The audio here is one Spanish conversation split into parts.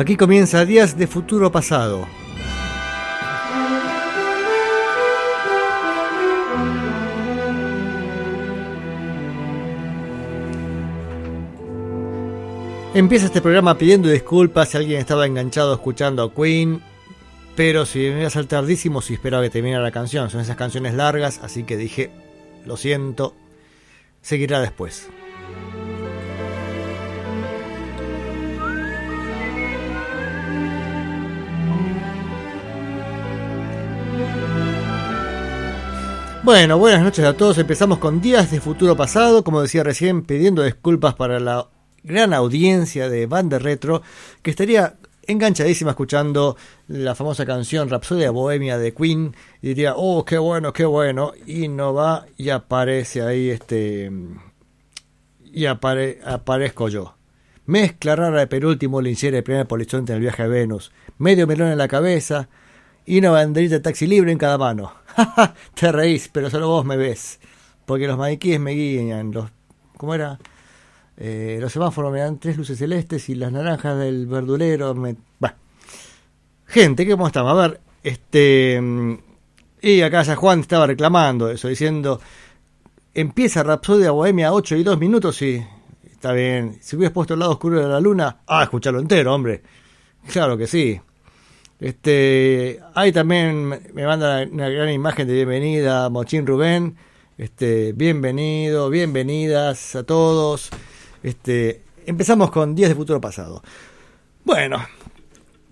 Aquí comienza Días de Futuro Pasado. Empieza este programa pidiendo disculpas si alguien estaba enganchado escuchando a Queen, pero si me iba a saltar tardísimo si esperaba que terminara la canción. Son esas canciones largas, así que dije, lo siento, seguirá después. Bueno, buenas noches a todos. Empezamos con Días de Futuro Pasado, como decía recién, pidiendo disculpas para la gran audiencia de Banda Retro que estaría enganchadísima escuchando la famosa canción Rapsodia Bohemia de Queen y diría, oh, qué bueno, qué bueno, y no va y aparece ahí este... y aparezco yo. Mezcla rara de penúltimo linchera de primer polizonte en el viaje a Venus, medio melón en la cabeza y una banderita de taxi libre en cada mano. Te reís, pero solo vos me ves, porque los maniquíes me guían, los... ¿cómo era? Eh, los semáforos me dan tres luces celestes y las naranjas del verdulero me... Gente, ¿cómo estamos? A ver, este... Mm, y acá ya Juan estaba reclamando eso, diciendo... Empieza Rapsodia Bohemia 8 y 2 minutos y... Está bien. Si hubieras puesto el lado oscuro de la luna... Ah, escucharlo entero, hombre. Claro que sí. Este, ahí también me manda una gran imagen de bienvenida Mochín Rubén. Este, bienvenido, bienvenidas a todos. Este, empezamos con Días de Futuro Pasado. Bueno,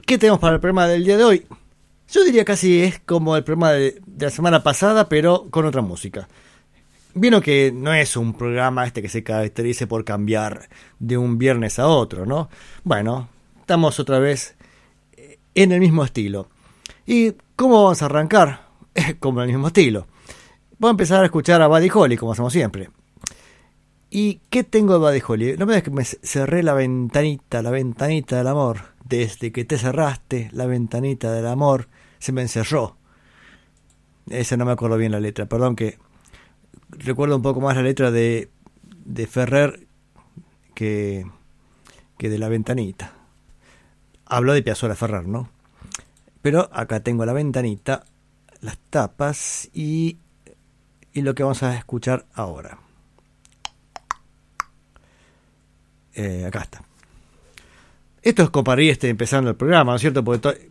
¿qué tenemos para el programa del día de hoy? Yo diría casi es como el programa de, la semana pasada, pero con otra música. Vino que no es un programa este que se caracterice por cambiar de un viernes a otro, ¿no? Bueno, estamos otra vez en el mismo estilo. ¿Y cómo vamos a arrancar? como en el mismo estilo. Voy a empezar a escuchar a Buddy Holly, como hacemos siempre. ¿Y qué tengo de Buddy Holly? No me digas que me cerré la ventanita, la ventanita del amor. Desde que te cerraste, la ventanita del amor se me encerró. Esa no me acuerdo bien la letra, perdón que recuerdo un poco más la letra de, de Ferrer que, que de la ventanita. Habló de Piazzolla Ferrer, ¿no? Pero acá tengo la ventanita, las tapas y, y lo que vamos a escuchar ahora. Eh, acá está. Esto es Coparí este, empezando el programa, ¿no es cierto? Porque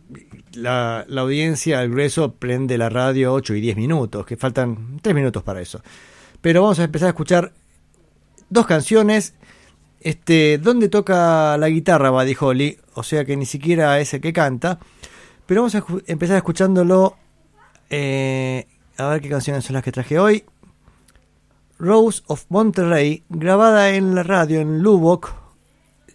la, la, audiencia al grueso prende la radio 8 y 10 minutos, que faltan 3 minutos para eso. Pero vamos a empezar a escuchar dos canciones este, donde toca la guitarra Buddy Holly, o sea que ni siquiera es el que canta. Pero vamos a empezar escuchándolo. Eh, a ver qué canciones son las que traje hoy. Rose of Monterrey, grabada en la radio en Lubbock,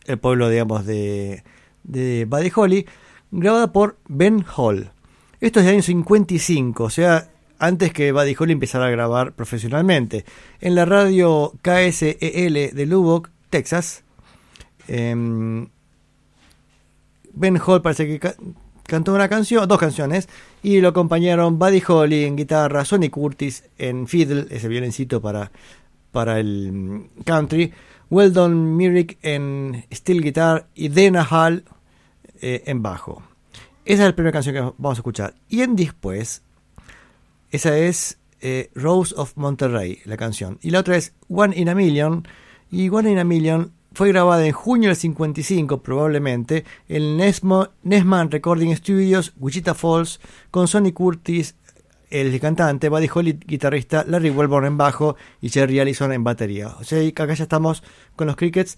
el pueblo, digamos, de, de Buddy Holly, grabada por Ben Hall. Esto es de año 55, o sea, antes que Buddy Holly empezara a grabar profesionalmente. En la radio KSEL de Lubbock, Texas, em, Ben Hall parece que cantó una canción, dos canciones, y lo acompañaron Buddy Holly en guitarra, Sonny Curtis en fiddle, ese violincito para, para el mm, country, Weldon Myrick en steel guitar y Dana Hall eh, en bajo. Esa es la primera canción que vamos a escuchar. Y en después, esa es eh, Rose of Monterrey, la canción. Y la otra es One in a Million. Y One in a Million fue grabada en junio del 55 probablemente en Nesman Recording Studios, Wichita Falls, con Sonny Curtis, el cantante, Buddy Holly, guitarrista, Larry Welborn en bajo y Jerry Allison en batería. O sea, acá ya estamos con los Crickets,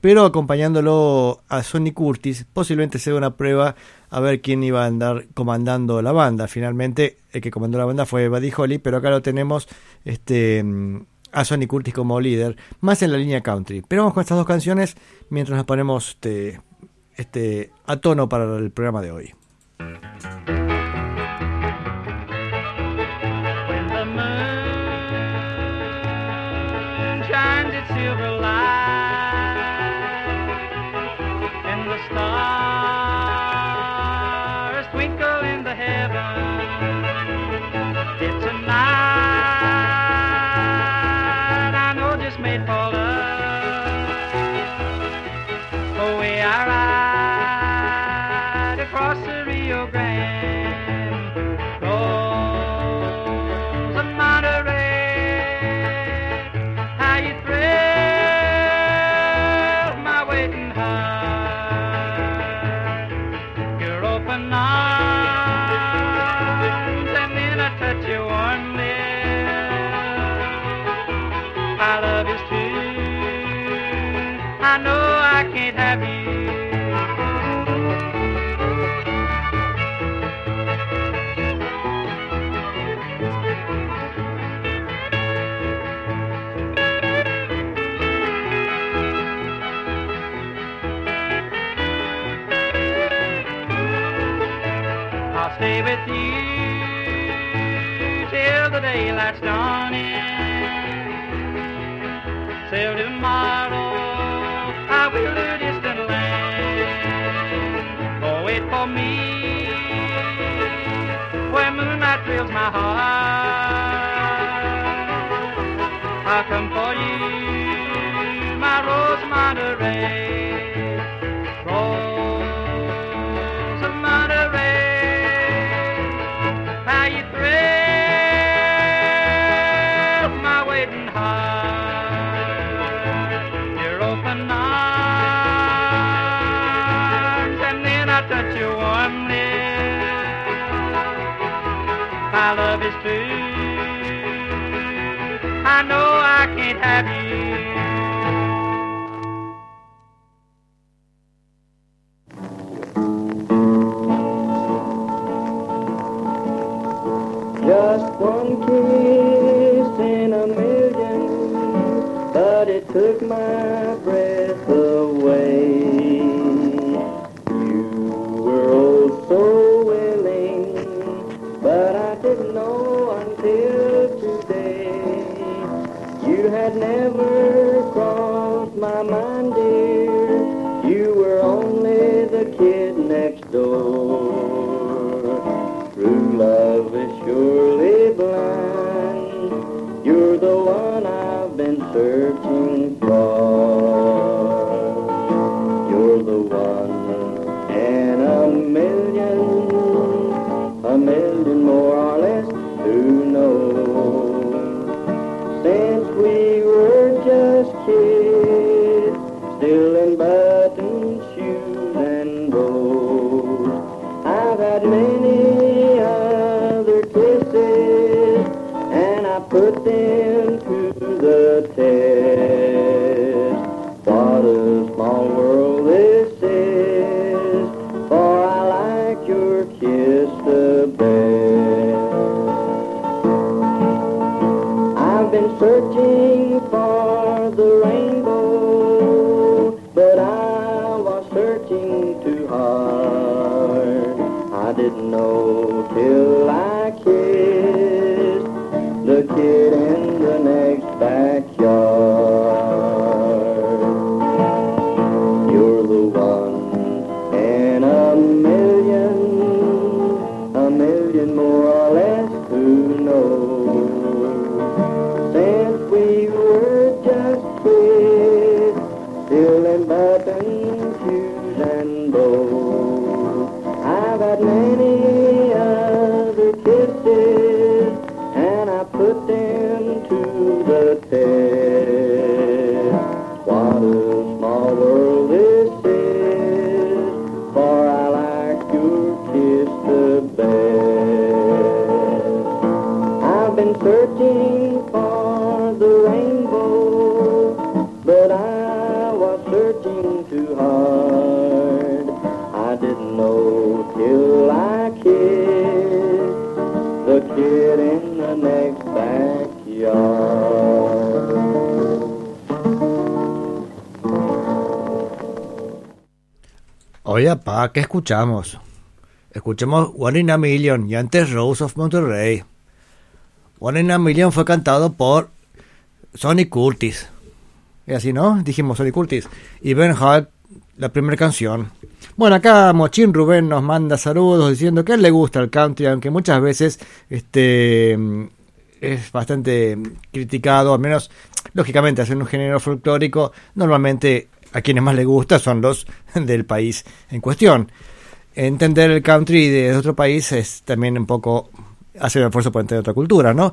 pero acompañándolo a Sonny Curtis, posiblemente sea una prueba a ver quién iba a andar comandando la banda. Finalmente, el que comandó la banda fue Buddy Holly, pero acá lo tenemos este a Sonny Curtis como líder, más en la línea country. Pero vamos con estas dos canciones mientras nos ponemos este, este, a tono para el programa de hoy. the daylight's gone in. Till tomorrow, I will do distant land. Oh, wait for me, where moonlight thrills my heart. I'll come for you, my rose mind ¿Qué escuchamos? Escuchemos One in a Million y antes Rose of Monterrey. One in a Million fue cantado por Sonny Curtis. Y así, ¿no? Dijimos Sonny Curtis. Y Ben Hart, la primera canción. Bueno, acá Mochín Rubén nos manda saludos diciendo que él le gusta el country, aunque muchas veces este, es bastante criticado, al menos lógicamente hacer un género folclórico, normalmente a quienes más les gusta son los del país en cuestión. Entender el country de otro país es también un poco hacer el esfuerzo por entender otra cultura, ¿no?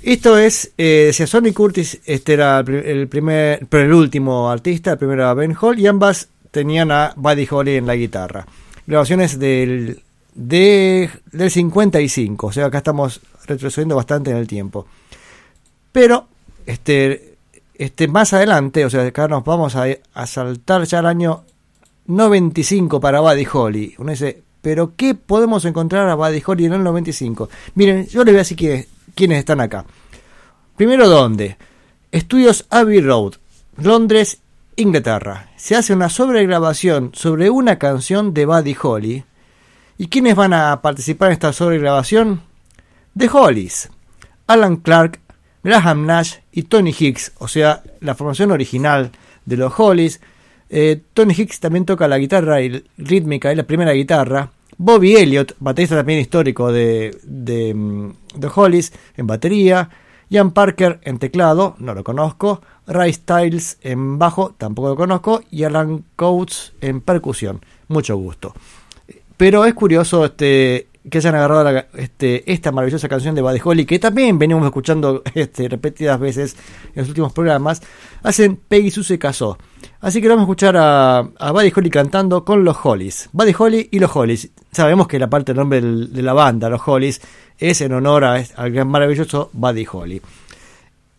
Esto es, eh, decía Sonny Curtis, este era el primer, pero el último artista, el primero era Ben Hall, y ambas tenían a Buddy Holly en la guitarra. Grabaciones del, de, del 55, o sea, acá estamos retrocediendo bastante en el tiempo. Pero, este, este, más adelante, o sea, acá nos vamos a, a saltar ya al año 95 para Buddy Holly. Uno dice, ¿pero qué podemos encontrar a Buddy Holly en el 95? Miren, yo les voy a decir quiénes, están acá. Primero, ¿dónde? Estudios Abbey Road, Londres, Inglaterra. Se hace una sobregrabación sobre una canción de Buddy Holly. ¿Y quiénes van a participar en esta sobregrabación? The Hollies. Alan Clark, Graham Nash y Tony Hicks, o sea, la formación original de los Hollies. Eh, Tony Hicks también toca la guitarra rítmica y la primera guitarra. Bobby Elliott, baterista también histórico de, de, mm, Hollies, en batería. Ian Parker en teclado, no lo conozco. Ray Styles en bajo, tampoco lo conozco. Y Alan Coates en percusión. Mucho gusto. Pero es curioso este, que hayan agarrado la- este, esta maravillosa canción de Buddy Holly, que también venimos escuchando este, repetidas veces en los últimos programas. Hacen Peggy Sue se casó. Así que vamos a escuchar a, a Buddy Holly cantando con los Hollies. Buddy Holly y los Hollies. Sabemos que la parte del nombre de la banda, los Hollies, es en honor a, al gran maravilloso Buddy Holly.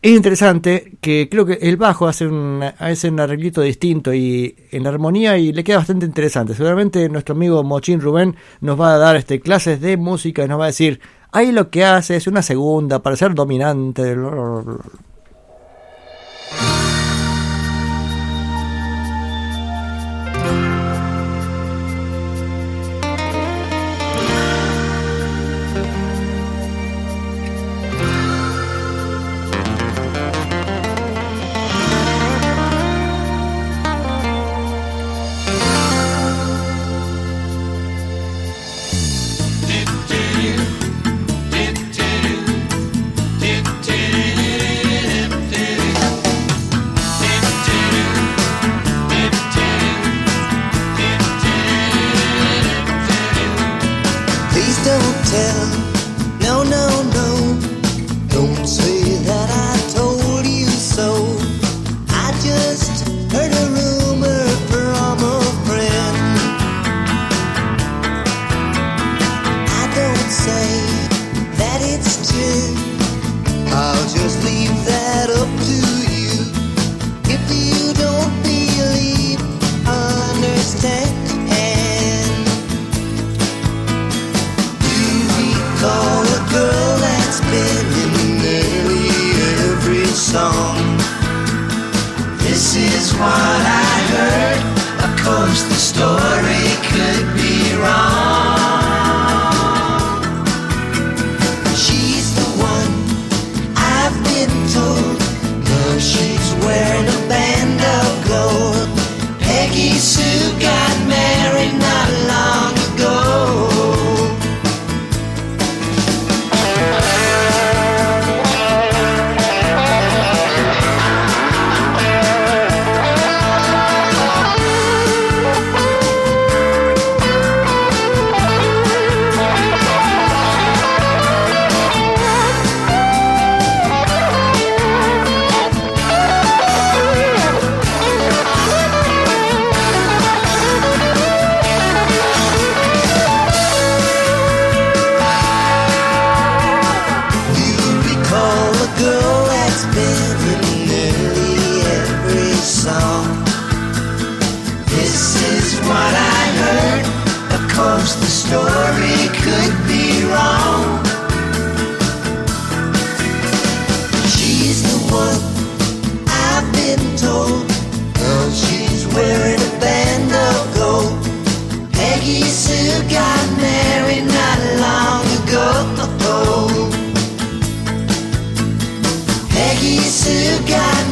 Es interesante que creo que el bajo hace un, hace un arreglito distinto y en armonía y le queda bastante interesante. Seguramente nuestro amigo Mochín Rubén nos va a dar este, clases de música y nos va a decir, ahí lo que hace es una segunda para ser dominante. Peggy Sue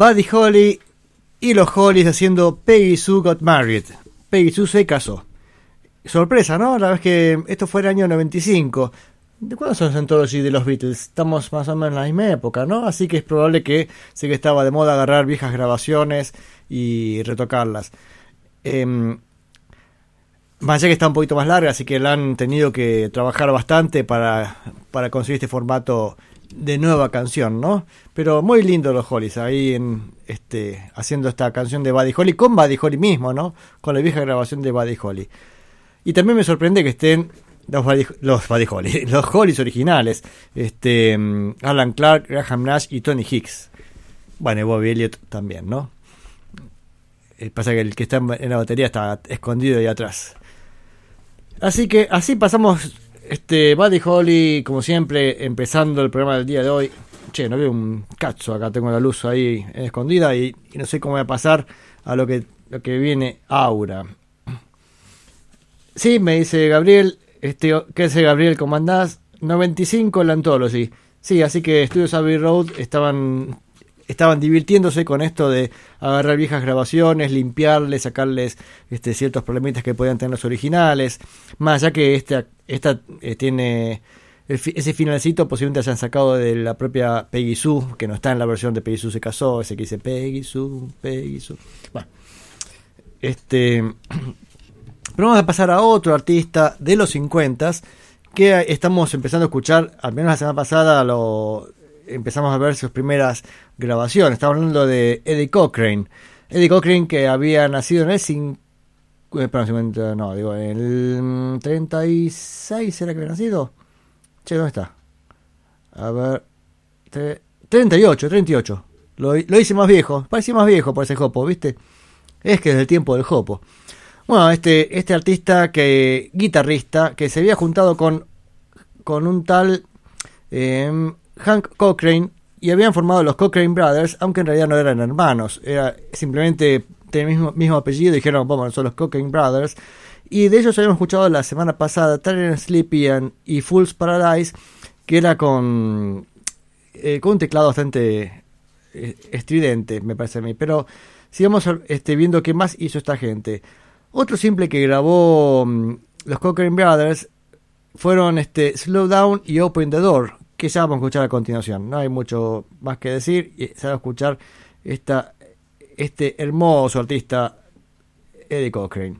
Buddy Holly y los Hollies haciendo Peggy Sue Got Married. Peggy Sue se casó. Sorpresa, ¿no? La vez que esto fue el año 95. ¿De cuándo son los Anthology de los Beatles? Estamos más o menos en la misma época, ¿no? Así que es probable que sí que estaba de moda agarrar viejas grabaciones y retocarlas. Em, más allá que está un poquito más larga, así que la han tenido que trabajar bastante para, para conseguir este formato de nueva canción, ¿no? Pero muy lindo los Hollies ahí en este haciendo esta canción de Buddy Holly con Buddy Holly mismo, ¿no? Con la vieja grabación de Buddy Holly. Y también me sorprende que estén los Buddy, los Buddy Holly, los Hollies originales, este mm, Alan Clark, Graham Nash y Tony Hicks. Bueno, y Bobby Elliott también, ¿no? Eh, pasa que el que está en en la batería está escondido ahí atrás. Así que así pasamos este Buddy Holly, como siempre, empezando el programa del día de hoy. Che, no veo un cacho acá, tengo la luz ahí escondida y, y no sé cómo voy a pasar a lo que, lo que viene ahora. Sí, me dice Gabriel, este, ¿qué hace Gabriel? ¿Cómo andás? 95 la Anthology. Sí, así que Studios Abbey Road estaban estaban divirtiéndose con esto de agarrar viejas grabaciones, limpiarles, sacarles este, ciertos problemitas que podían tener los originales. Más ya que esta, esta eh, tiene ese finalcito posiblemente hayan sacado de la propia Peggy Sue, que no está en la versión de Peggy Sue se casó, ese que dice Peggy Sue, Peggy Sue. Bueno, este, pero vamos a pasar a otro artista de los 50 que estamos empezando a escuchar, al menos la semana pasada lo empezamos a ver sus primeras grabaciones. Estamos hablando de Eddie Cochrane. Eddie Cochrane que había nacido en el 5 eh, perdón, 50, no, digo, el mm, 36 era que había nacido. Che, ¿dónde está? A ver. tre- 38, 38. Lo, lo hice más viejo. Parece más viejo por ese Jopo, ¿viste? Es que es del tiempo del Jopo. Bueno, este, este artista que, guitarrista, que se había juntado con, con un tal eh, Hank Cochrane y habían formado los Cochrane Brothers, aunque en realidad no eran hermanos, era simplemente el mismo, mismo apellido, dijeron, vamos, son los Cochrane Brothers. Y de ellos habíamos escuchado la semana pasada Tyrant Sleepy and- y Fool's Paradise, que era con, eh, con un teclado bastante eh, estridente, me parece a mí. Pero sigamos este, viendo qué más hizo esta gente. Otro simple que grabó mm, los Cochrane Brothers fueron este Slow y Open the Door, que ya vamos a escuchar a continuación. No hay mucho más que decir, y se va a escuchar esta, este hermoso artista Eddie Cochrane.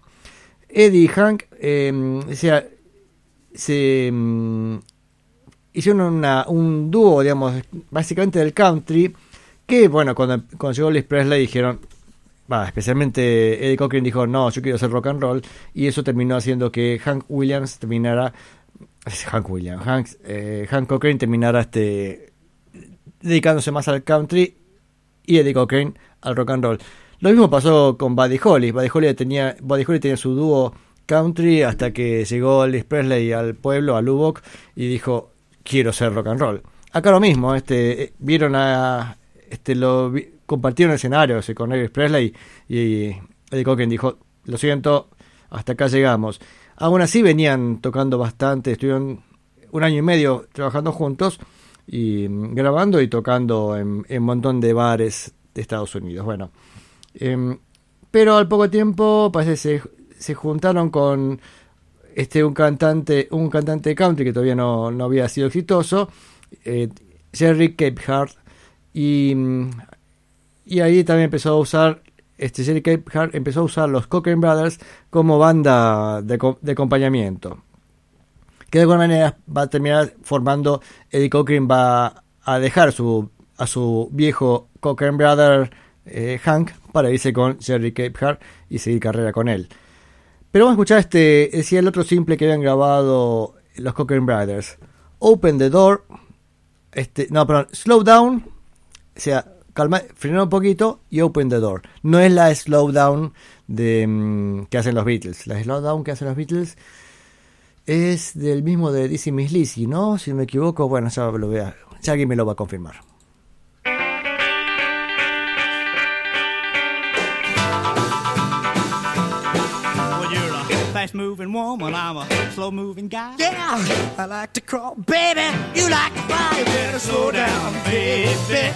Eddie y Hank sea, se mm, hicieron una- un dúo, digamos, básicamente del country, que bueno, cuando, cuando llegó Elvis Presley dijeron, especialmente Eddie Cochrane dijo, no, yo quiero hacer rock and roll, y eso terminó haciendo que Hank Williams terminara, Hank Williams, Hank, eh, Hank Cochrane terminara este, dedicándose más al country y Eddie Cochrane al rock and roll. Lo mismo pasó con Buddy Holly. Buddy Holly tenía, Buddy Holly tenía su dúo country hasta que llegó Elvis Presley al pueblo, a Lubbock, y dijo, quiero ser rock and roll. Acá lo mismo, este, eh, vieron a, este, lo vi- compartieron escenarios con Elvis Presley y Eddie Cochrane dijo, lo siento, hasta acá llegamos. Aún así venían tocando bastante, estuvieron un año y medio trabajando juntos y mm, grabando y tocando en un montón de bares de Estados Unidos. Bueno, em, pero al poco tiempo parece se, se juntaron con este un cantante un cantante country que todavía no, no había sido exitoso, eh, Jerry Capehart y mm, y ahí también empezó a usar este Jerry Capehart empezó a usar los Cochrane Brothers como banda de, de acompañamiento que de alguna manera va a terminar formando Eddie Cochrane va a dejar su a su viejo Cochrane brother eh, Hank para irse con Jerry Capehart y seguir carrera con él. Pero vamos a escuchar este decía el otro simple que habían grabado los Cochrane Brothers. Open the door. Este, no, perdón, slow down. O sea, calma, frenar un poquito y open the door. No es la slow down de, mm, que hacen los Beatles. La slow down que hacen los Beatles es del mismo de Dizzy Miss Lizzy, ¿no? Si me equivoco, bueno, ya lo voy ya alguien me lo va a confirmar. Fast moving woman, I'm a slow moving guy. Yeah, I like to crawl, baby. You like to fly. You better slow down, baby.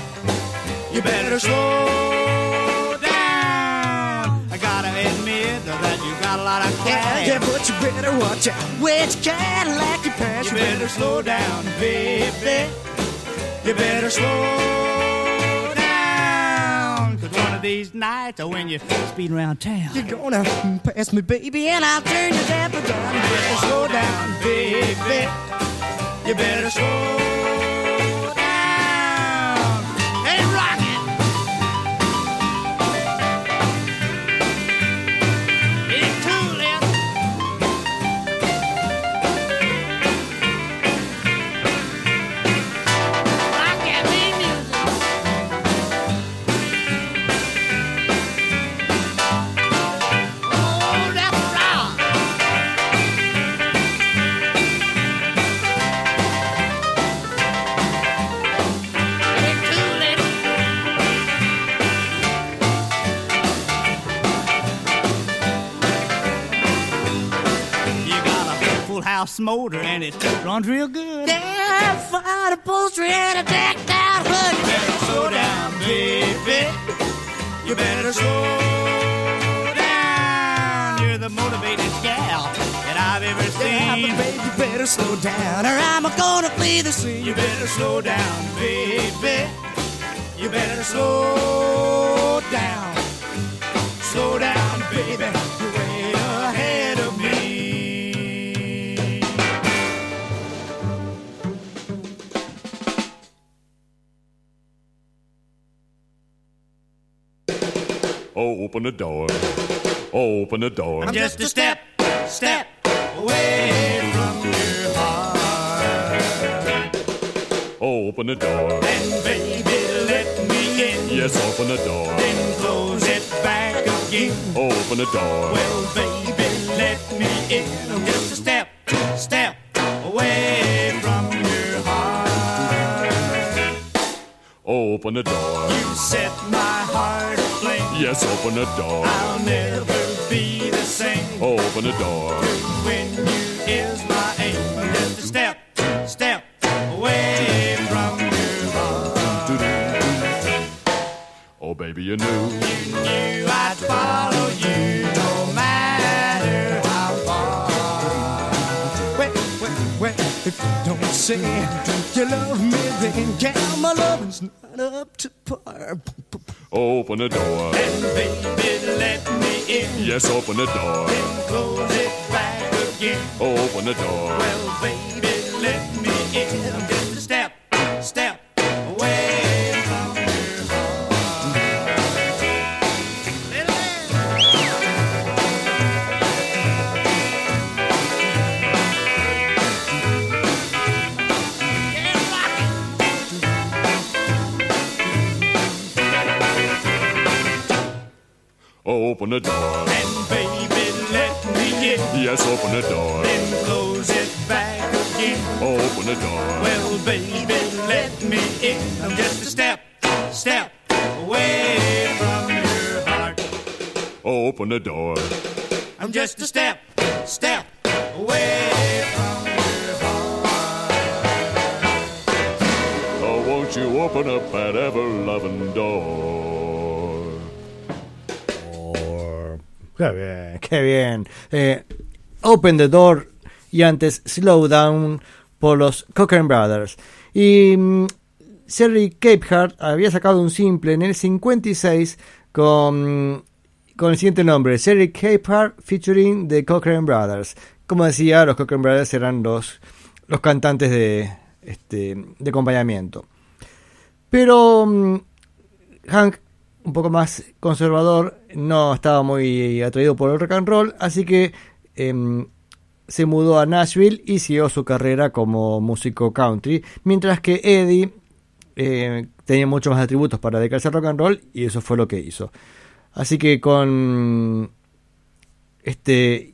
You better slow down. I gotta admit that you got a lot of cash. Yeah, but you better watch out which Cadillac you pass. You better slow down, baby. You better slow these nights, when you speed around town, You're gonna pass me, baby, and I'll turn your damper down. you better slow down, baby. You better slow full house motor and it runs real good. Yeah, fire upholstery and a decked out hood. You better slow down, baby. You better slow down. You're the motivated gal that I've ever seen. but baby, you better slow down, or I'm gonna flee the scene. You better slow down, baby. You better slow down. Slow down, baby. Oh, open the door. Oh, open the door. I'm just a step, step away from your heart. Oh, open the door. And baby, let me in. Yes, open the door. Then close it back again. Open the door. Well, baby, let me in. I'm just a step, step away from your heart. Open the door. You set my heart aflame. Yes, open the door. I'll never be the same. Open the door. When you is my aim. Just a step, step away from your heart. Oh, baby, you knew. You knew I'd follow you no matter how far. Well, well, well, if you don't say you love me, then count my loving's not up to par. Open the door. And baby, let me in. Yes, open the door. Then close it back again. Open the door. Well, baby, let me in. Open the door. And baby, let me in. Yes, open the door. Then close it back again. Open the door. Well, baby, let me in. I'm just a step, step away from your heart. Open the door. I'm just a step, step away from your heart. Oh, won't you open up that ever loving door? Qué bien, qué bien. Eh, Open the Door y antes Slow Down por los Cochran Brothers. Y mm, Sherry Capehart había sacado un simple en el 56 con, con el siguiente nombre, Sherry Capehart featuring The Cochran Brothers. Como decía, los Cochran Brothers eran los, los cantantes de, este, de acompañamiento. Pero mm, Hank, un poco más conservador, no estaba muy atraído por el rock and roll, así que em, se mudó a Nashville y siguió su carrera como músico country, mientras que Eddie eh, tenía muchos más atributos para dedicarse al rock and roll y eso fue lo que hizo. Así que con este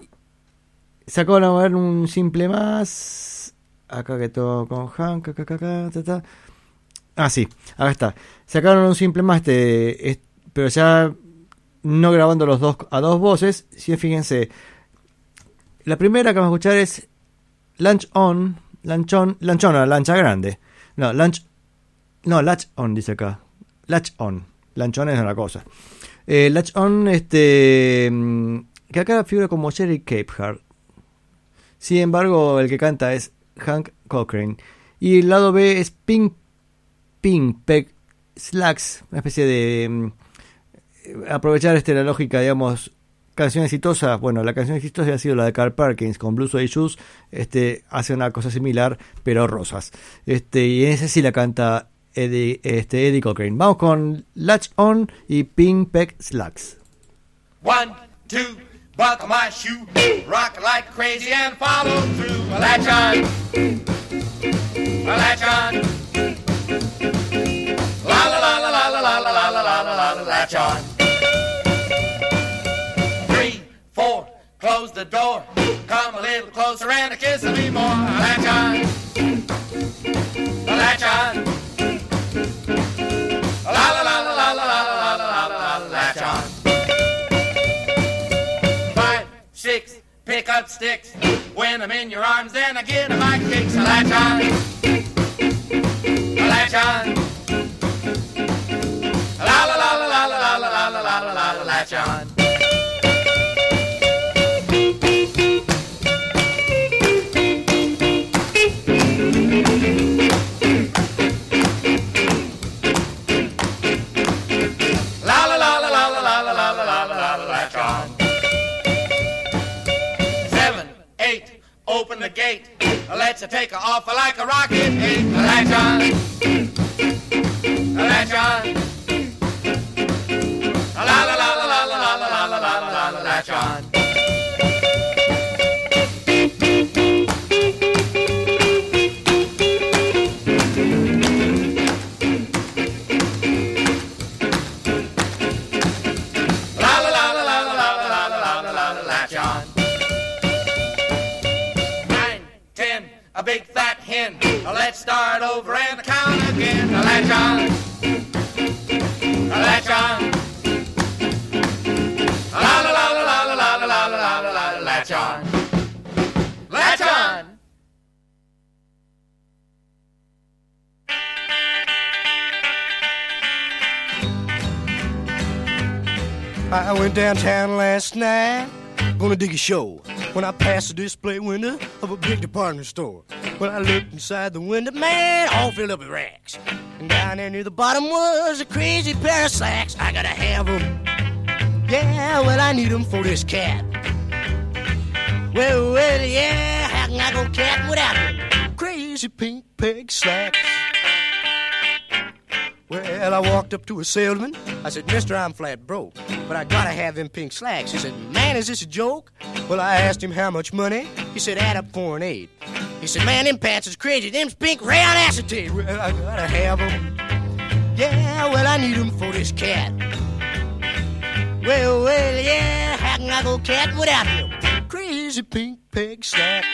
sacaron a ver un simple más acá que todo con Hank acá, acá. Ah, sí, acá está. Sacaron un simple más, pero ya no grabando los dos a dos voces. Sí, fíjense. La primera que vamos a escuchar es Lunch On, Lunch On, Lunch On, la lancha grande. No, Lunch, no, Latch On dice acá. Latch On. Lanchón es una cosa. Eh, Latch On, este, mm, que acá figura como Jerry Capehart. Sin embargo, el que canta es Hank Cochrane. Y el lado B es Pink Pink Peg Slacks, una especie de mm, aprovechar este la lógica, digamos, canción exitosa. Bueno, la canción exitosa ha sido la de Carl Perkins con Blues Suede Shoes. Este hace una cosa similar, pero rosas. Este y en ese sí la canta Eddie, este, Eddie Cochrane. Vamos con Latch On y Pink Peg Slacks. One, two, buckle my shoe, rock like crazy and follow through. Latch on, latch on. La la la la la la la la la la la la la latch on. Three, four, close the door. Come a little closer and a kiss me more. Latch on, latch on. La la la la la la la la la la la latch on. Five, six, pick up sticks. When I'm in your arms, then I get my kicks. A latch on. 来一 Let's take her off like a rocket. Let you. Let. La la la. Let's start over and count again. Latch on. Latch on. La la la la la la la la la la latch on. Latch on. I went downtown last night, gonna dig a show. When I passed the display window of a big department store. When I looked inside the window, man, all filled up with racks. And down there near the bottom was a crazy pair of slacks. I gotta have 'em. Yeah, well, I need 'em for this cat. Well, well, yeah, how can I go cat without 'em? Crazy pink peg slacks. Well, I walked up to a salesman. I said, Mister, I'm flat broke, but I gotta have them pink slacks. He said, Man, is this a joke? Well, I asked him how much money. He said, Add up four and eight. He said, Man, them pants is crazy. Them's pink rayon acetate. Well, I gotta have them. Yeah, well, I need 'em for this cat. Well, well, yeah, how can I go cat without them? Crazy pink peg slacks.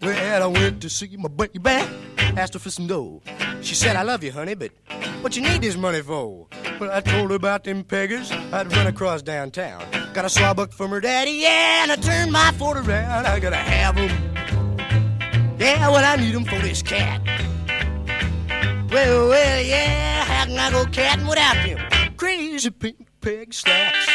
Well, I went to see my baby, asked her for some dough. She said, I love you, honey, but what you need this money for? Well, I told her about them peggers I'd run across downtown. Got a sawbuck from her daddy, yeah, and I turned my Ford around. I gotta have 'em. Yeah, well, I need 'em for this cat. Well, well, yeah, how can I go catting without them? Crazy pink peg slacks.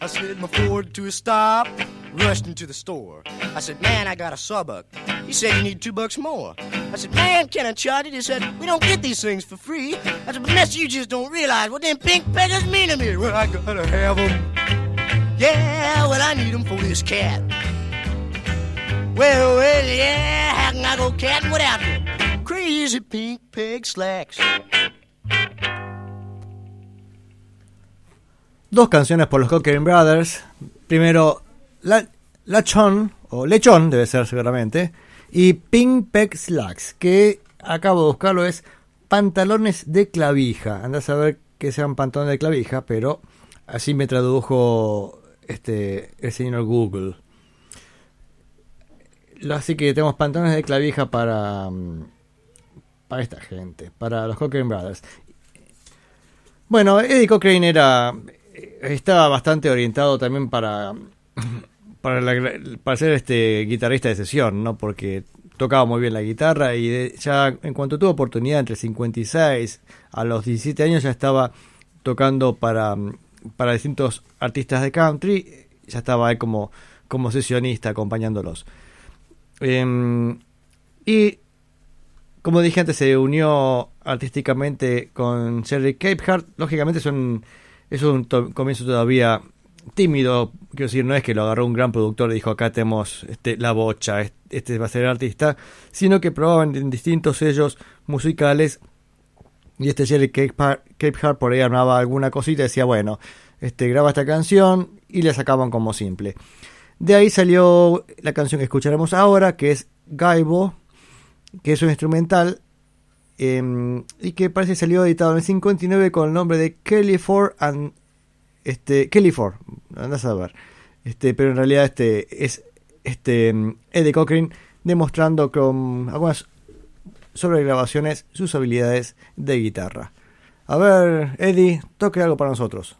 I slid my Ford to a stop, rushed into the store. I said, Man, I got a sawbuck. He said, You need two bucks more. I said, Man, can I charge it? He said, We don't get these things for free. I said, mister, you just don't realize what them pink peggers mean to me. Well, I gotta have 'em. Yeah, well, I need 'em for this cat. Well, well, yeah, how can I go catting without them? Crazy pink peg slacks. Dos canciones por los Cochrane Brothers. Primero, La- Lachon, o Lechón, debe ser seguramente. Y Pink Peg Slacks, que acabo de buscarlo, es pantalones de clavija. Andás a ver que sean pantalones de clavija, pero así me tradujo este, el señor Google. Así que tenemos pantalones de clavija para, mm, para esta gente, para los Cochrane Brothers. Bueno, Eddie Cochrane era estaba bastante orientado también para para, la- para ser este guitarrista de sesión, ¿no? Porque tocaba muy bien la guitarra y de- ya en cuanto tuvo oportunidad entre 56 a los 17 años ya estaba tocando para, para distintos artistas de country, ya estaba ahí como, como sesionista acompañándolos. Em, y como dije antes, se unió artísticamente con Jerry Capehart. Lógicamente son, es un to- comienzo todavía tímido. Quiero decir, no es que lo agarró un gran productor y dijo acá tenemos este, la bocha, es- este va a ser el artista, sino que probaban en distintos sellos musicales. Y este Jerry Capehart, Capehart por ahí armaba alguna cosita y decía, bueno, este, graba esta canción y la sacaban como simple. De ahí salió la canción que escucharemos ahora, que es Gaibo, que es un instrumental em, y que parece salió editado en el 59 con el nombre de Kelly Ford and este Kelly Ford, andás a ver. Este, pero en realidad este es este em, Eddie Cochran demostrando con algunas sobregrabaciones sus habilidades de guitarra. A ver, Eddie, toque algo para nosotros.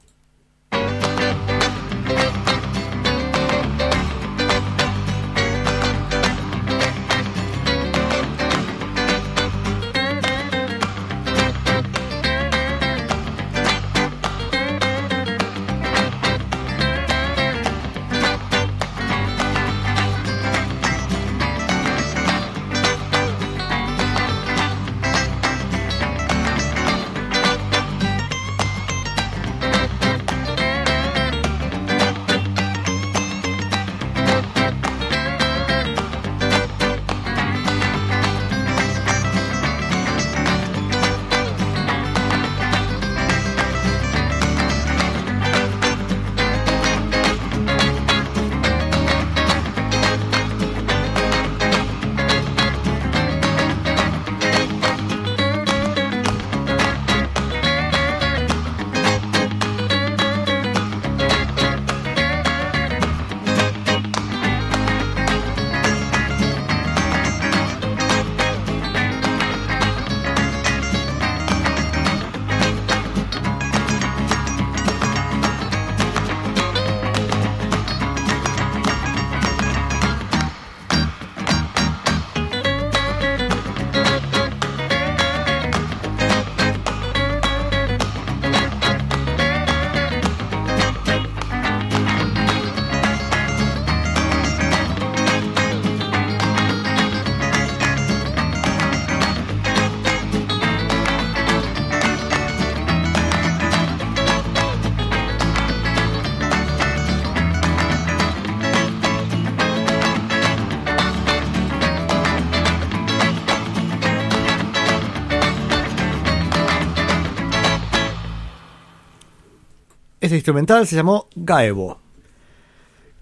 Instrumental se llamó Gaebo.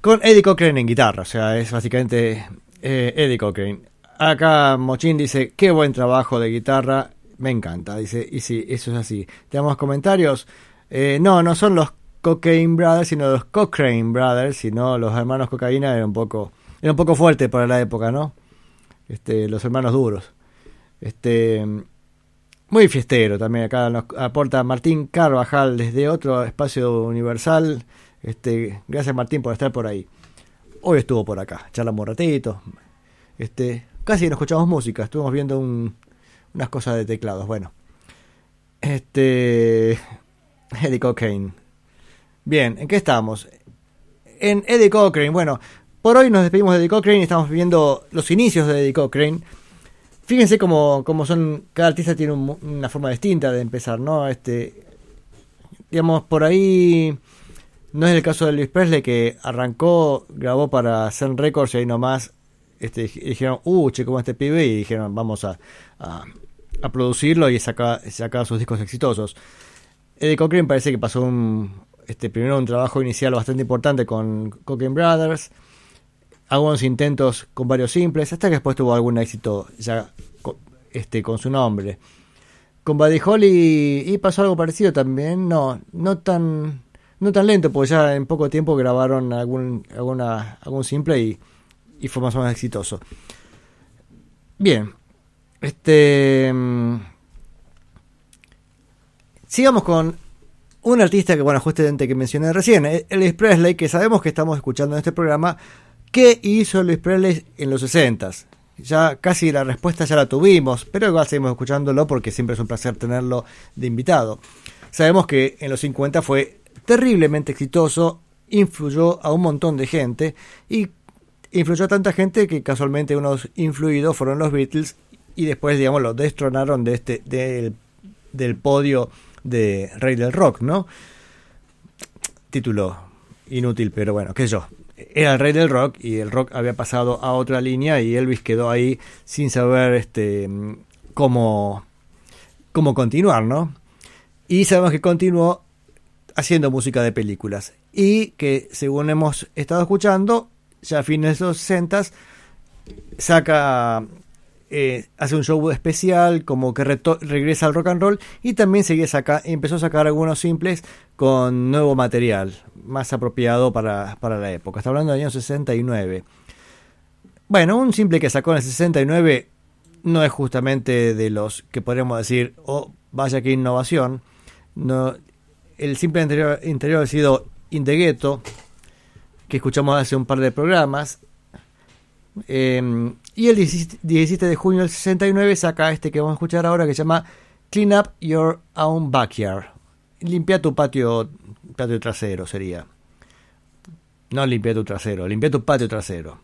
Con Eddie Cochran en guitarra, o sea, es básicamente eh, Eddie Cochran. Acá Mochin dice, qué buen trabajo de guitarra, me encanta, dice, y sí, eso es así. ¿Tenemos comentarios? Eh, no, no son los Cocaine Brothers, sino los Cochrane Brothers, sino los hermanos Cocaína era un poco, era un poco fuerte para la época, ¿no? Este, los hermanos duros. Este, muy fiestero también. Acá nos aporta Martín Carvajal desde otro espacio universal. Este, gracias Martín por estar por ahí. Hoy estuvo por acá, charlamos un ratito. Este, casi no escuchamos música, estuvimos viendo un- unas cosas de teclados. Bueno, este, Eddie Cochran. Bien, ¿en qué estamos? En Eddie Cochran. Bueno, por hoy nos despedimos de Eddie Cochran y estamos viendo los inicios de Eddie Cochran. Fíjense cómo, cómo son, cada artista tiene un- una forma distinta de empezar, ¿no? Este, digamos, por ahí no es el caso de Elvis Presley que arrancó, grabó para Sun Records y ahí nomás este, dij- dijeron, uh, che, como este pibe, y dijeron, vamos a, a, producirlo y sacar sacar sus discos exitosos. Eddie Cochran parece que pasó un, este, primero un trabajo inicial bastante importante con Cochran Brothers, algunos intentos con varios simples, hasta que después tuvo algún éxito ya co- este, con su nombre. Con Buddy Holly y pasó algo parecido también, no, no tan, no tan lento, porque ya en poco tiempo grabaron algún, alguna, algún simple y, y fue más o menos exitoso. Bien, este, mm, sigamos con un artista que, bueno, justamente que mencioné recién, Elvis Presley, que sabemos que estamos escuchando en este programa, ¿qué hizo Elvis Presley en los 60s? Ya casi la respuesta ya la tuvimos, pero igual seguimos escuchándolo porque siempre es un placer tenerlo de invitado. Sabemos que en los 50 fue terriblemente exitoso, influyó a un montón de gente y influyó a tanta gente que casualmente unos influidos fueron los Beatles y después, digamos, lo destronaron de este, del, del podio de Rey del Rock, ¿no? Título inútil, pero bueno, qué sé yo. Era el rey del rock y el rock había pasado a otra línea y Elvis quedó ahí sin saber este cómo, cómo continuar, ¿no? Y sabemos que continuó haciendo música de películas y que según hemos estado escuchando, ya a fines de los 60 saca eh, hace un show especial, como que regresa al rock and roll y también seguía saca empezó a sacar algunos simples con nuevo material, más apropiado para, para la época. Está hablando del año 69. Bueno, un simple que sacó en el 69 no es justamente de los que podríamos decir, oh, vaya que innovación. No, el simple anterior, interior ha sido In the Ghetto, que escuchamos hace un par de programas. Eh, y el 17 17 de junio del 69 saca este que vamos a escuchar ahora que se llama Clean Up Your Own Backyard. Limpia tu patio, patio trasero sería. No limpia tu trasero, limpia tu patio trasero.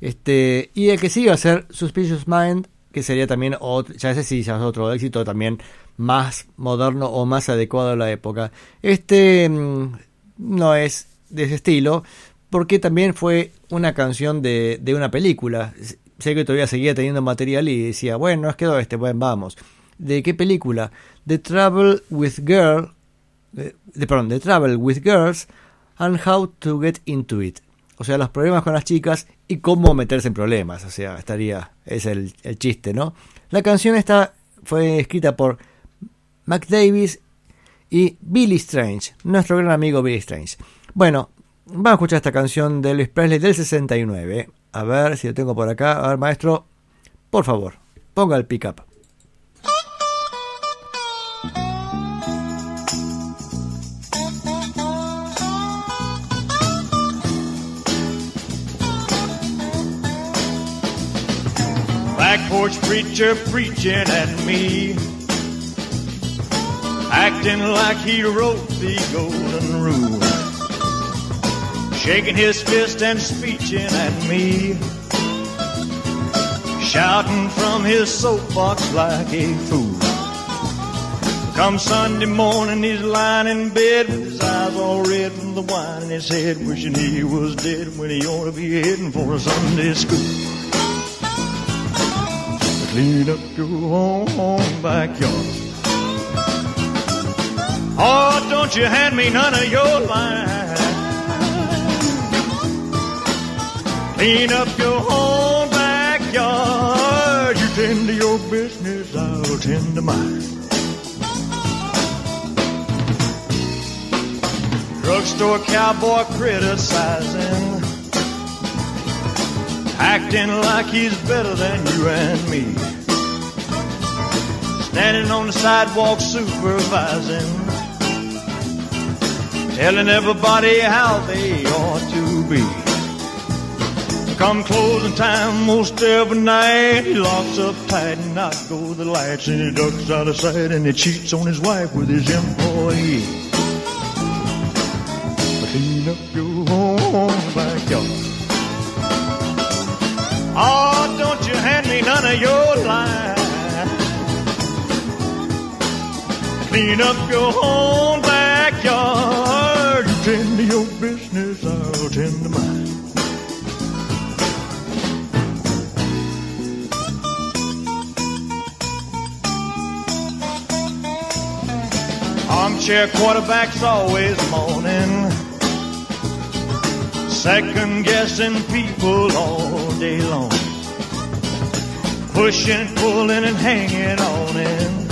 Este, y el que sigue va a ser Suspicious Mind, que sería también otro, ya ese sí, ya es otro éxito también más moderno o más adecuado a la época. Este mm, no es de ese estilo, porque también fue una canción de, de una película. Sé que todavía seguía teniendo material y decía, bueno, nos quedó este, bueno, vamos. ¿De qué película? The Trouble with Girl, eh, de, perdón, The Trouble with Girls and How to Get Into It. O sea, los problemas con las chicas y cómo meterse en problemas. O sea, estaría, es el, el chiste, ¿no? La canción esta fue escrita por Mac Davis y Billy Strange, nuestro gran amigo Billy Strange. Bueno, vamos a escuchar esta canción de Elvis Presley del 69. A ver si lo tengo por acá. A ver, maestro, por favor, ponga el pick up. Back porch preacher preaching at me. Acting like he wrote the golden rule. Shaking his fist and speeching at me. Shouting from his soapbox like a fool. Come Sunday morning, he's lying in bed with his eyes all red from the wine in his head, wishing he was dead when he ought to be heading for a Sunday school. Clean up your own backyard. Oh, don't you hand me none of your line. Clean up your own backyard. You tend to your business, I'll tend to mine. Drugstore cowboy criticizing acting like he's better than you and me. Standing on the sidewalk supervising, telling everybody how they ought to be. Come closing time most every night, he locks up tight and out go the lights and he ducks out of sight and he cheats on his wife with his employee. Clean up your own backyard. Oh, don't you hand me none of your lies. Clean up your own backyard. Armchair quarterback's always moaning second guessing people all day long. Pushing, pulling, and hanging on in.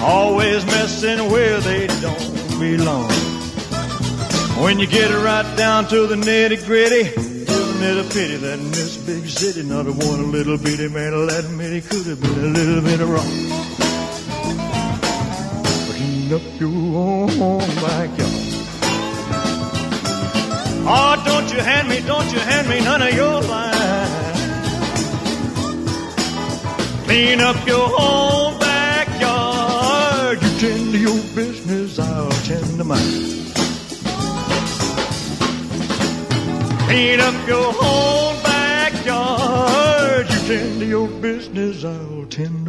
Always messing where they don't belong. When you get right down to the nitty gritty, isn't it a pity that in this big city, not a one little bitty man admit he could have been a little bit wrong. Clean up your own backyard. Oh, don't you hand me, don't you hand me none of your lies. Clean up your whole backyard. You tend to your business, I'll tend to mine. Clean up your whole backyard. You tend to your business, I'll tend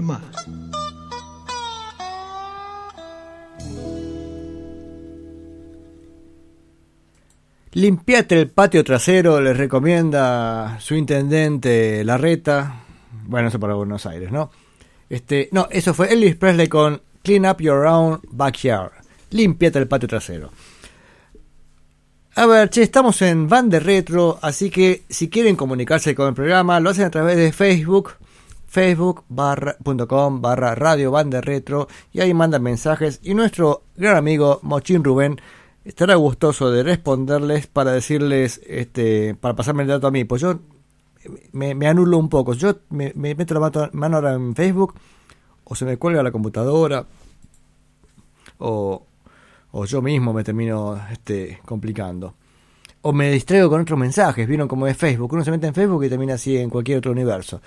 Limpiate el patio trasero, les recomienda su intendente Larreta. Bueno, eso para Buenos Aires, ¿no? Este, no, eso fue Elvis Presley con Clean Up Your Own Backyard. Limpiate el patio trasero. A ver, che, estamos en Van de Retro, así que si quieren comunicarse con el programa, lo hacen a través de Facebook, facebook.com barra radio Van de Retro, y ahí mandan mensajes. Y nuestro gran amigo Mochín Rubén estará gustoso de responderles para decirles, este, para pasarme el dato a mí. Pues yo me, anulo un poco. Yo me, me meto la mano, ahora en Facebook, o se me cuelga la computadora, o, o yo mismo me termino este, complicando. O me distraigo con otros mensajes, vieron como es Facebook. Uno se mete en Facebook y termina así en cualquier otro universo.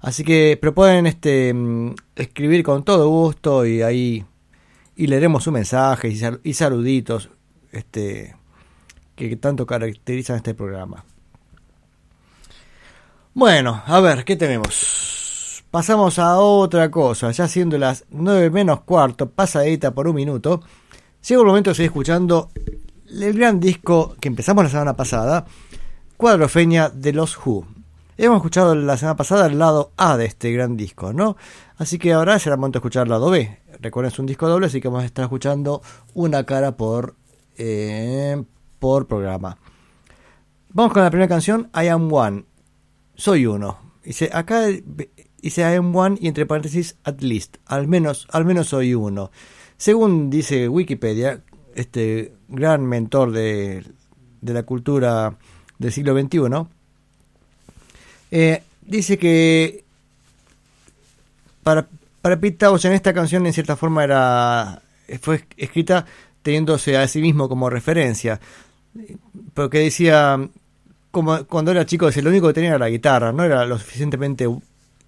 Así que pero pueden este, mm, escribir con todo gusto y ahí y leeremos sus mensajes y saluditos este, que tanto caracterizan este programa. Bueno, a ver, ¿qué tenemos? Pasamos a otra cosa, ya siendo las 9 menos cuarto, pasadita por un minuto. Llega el momento de seguir escuchando el gran disco que empezamos la semana pasada, Cuadrofeña de los Who. Hemos escuchado la semana pasada el lado A de este gran disco, ¿no? Así que ahora será momento de escuchar el lado B. Recuerden, es un disco doble, así que vamos a estar escuchando una cara por, eh, por programa. Vamos con la primera canción, I Am One. Soy uno. Dice, acá dice I am one y entre paréntesis at least. Al menos, al menos soy uno. Según dice Wikipedia, este gran mentor de, de la cultura del siglo XXI, eh, dice que para, para Pete Townshend esta canción en cierta forma era fue escrita teniéndose a sí mismo como referencia. Porque decía, como cuando era chico, decía, lo único que tenía era la guitarra, no era lo suficientemente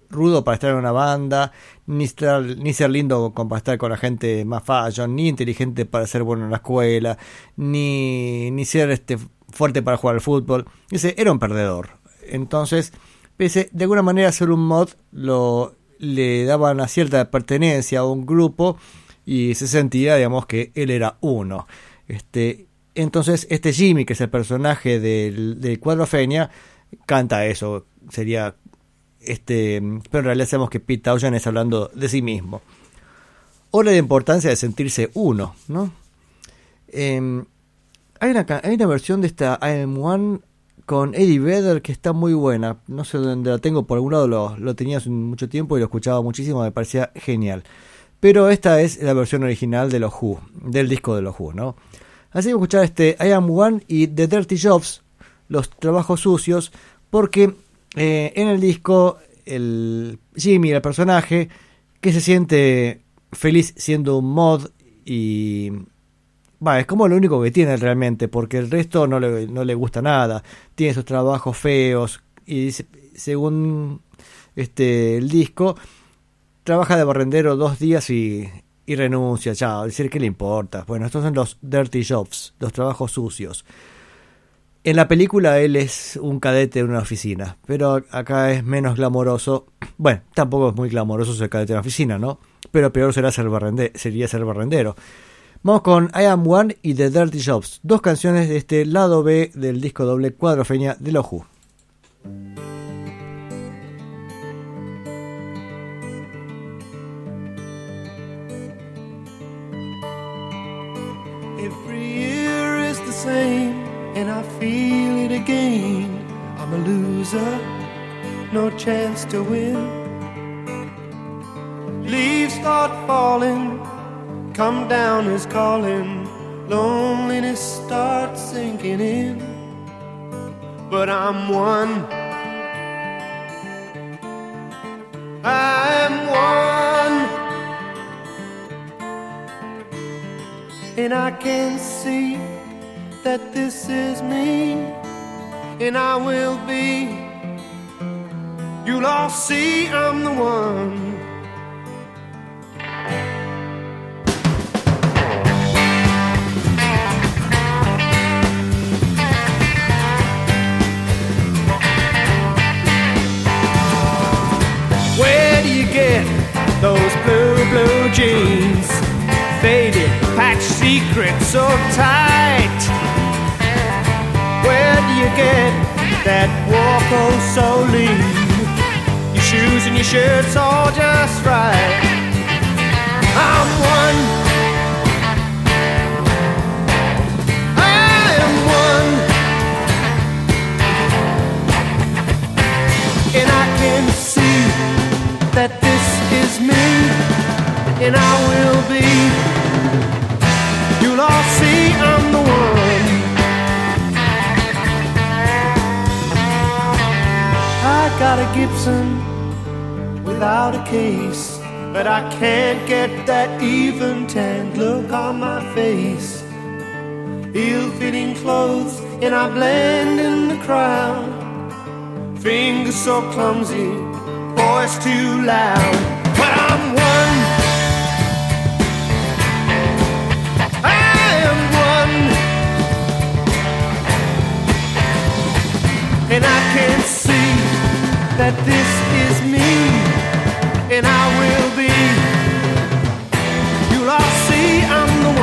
rudo para estar en una banda, ni, estar, ni ser lindo para estar con la gente más fashion, ni inteligente para ser bueno en la escuela, ni, ni ser este fuerte para jugar al fútbol. Dice, era un perdedor. Entonces, pese de alguna manera a ser un mod, lo, le daban una cierta pertenencia a un grupo y se sentía, digamos, que él era uno. Este, entonces, este Jimmy, que es el personaje del, del cuadro Feña, canta eso. Sería este, pero en realidad sabemos que Pete Townshend es hablando de sí mismo. O la importancia de sentirse uno, ¿no? Eh, hay, una, hay una versión de esta I Am One con Eddie Vedder que está muy buena. No sé dónde la tengo, por algún lado lo, lo tenía hace mucho tiempo y lo escuchaba muchísimo, me parecía genial. Pero esta es la versión original de los Who, del disco de los Who, ¿no? Así que escuchar este I Am One y The Dirty Jobs, los trabajos sucios, porque eh, en el disco el Jimmy, el personaje, que se siente feliz siendo un mod y va, es como lo único que tiene realmente, porque el resto no le, no le gusta nada. Tiene sus trabajos feos y según este el disco trabaja de barrendero dos días y, y renuncia, chao, decir que le importa. Bueno, estos son los dirty jobs, los trabajos sucios. En la película él es un cadete en una oficina, pero acá es menos glamoroso. Bueno, tampoco es muy glamoroso ser cadete en una oficina, ¿no? Pero peor será ser sería ser barrendero. Vamos con I Am One y The Dirty Jobs, dos canciones de este lado B del disco doble cuadrofeña de los I'm a loser, no chance to win. Leaves start falling, come down is calling. Loneliness starts sinking in. But I'm one. I'm one. And I can see that this is me, and I will be. You'll all see I'm the one. Where do you get those blue, blue jeans? Faded, packed secret so tight. Where you get that walk oh so lean? Your shoes and your shirts all just right. I'm one. I am one. And I can see that this is me, and I will be. You'll all see I'm the one. I got a Gibson without a case, but I can't get that even tanned look on my face. Ill-fitting clothes, and I blend in the crowd. Fingers so clumsy, voice too loud. But I'm one. I am one. And I can't see that this is me. And I will be. You'll all see I'm the one.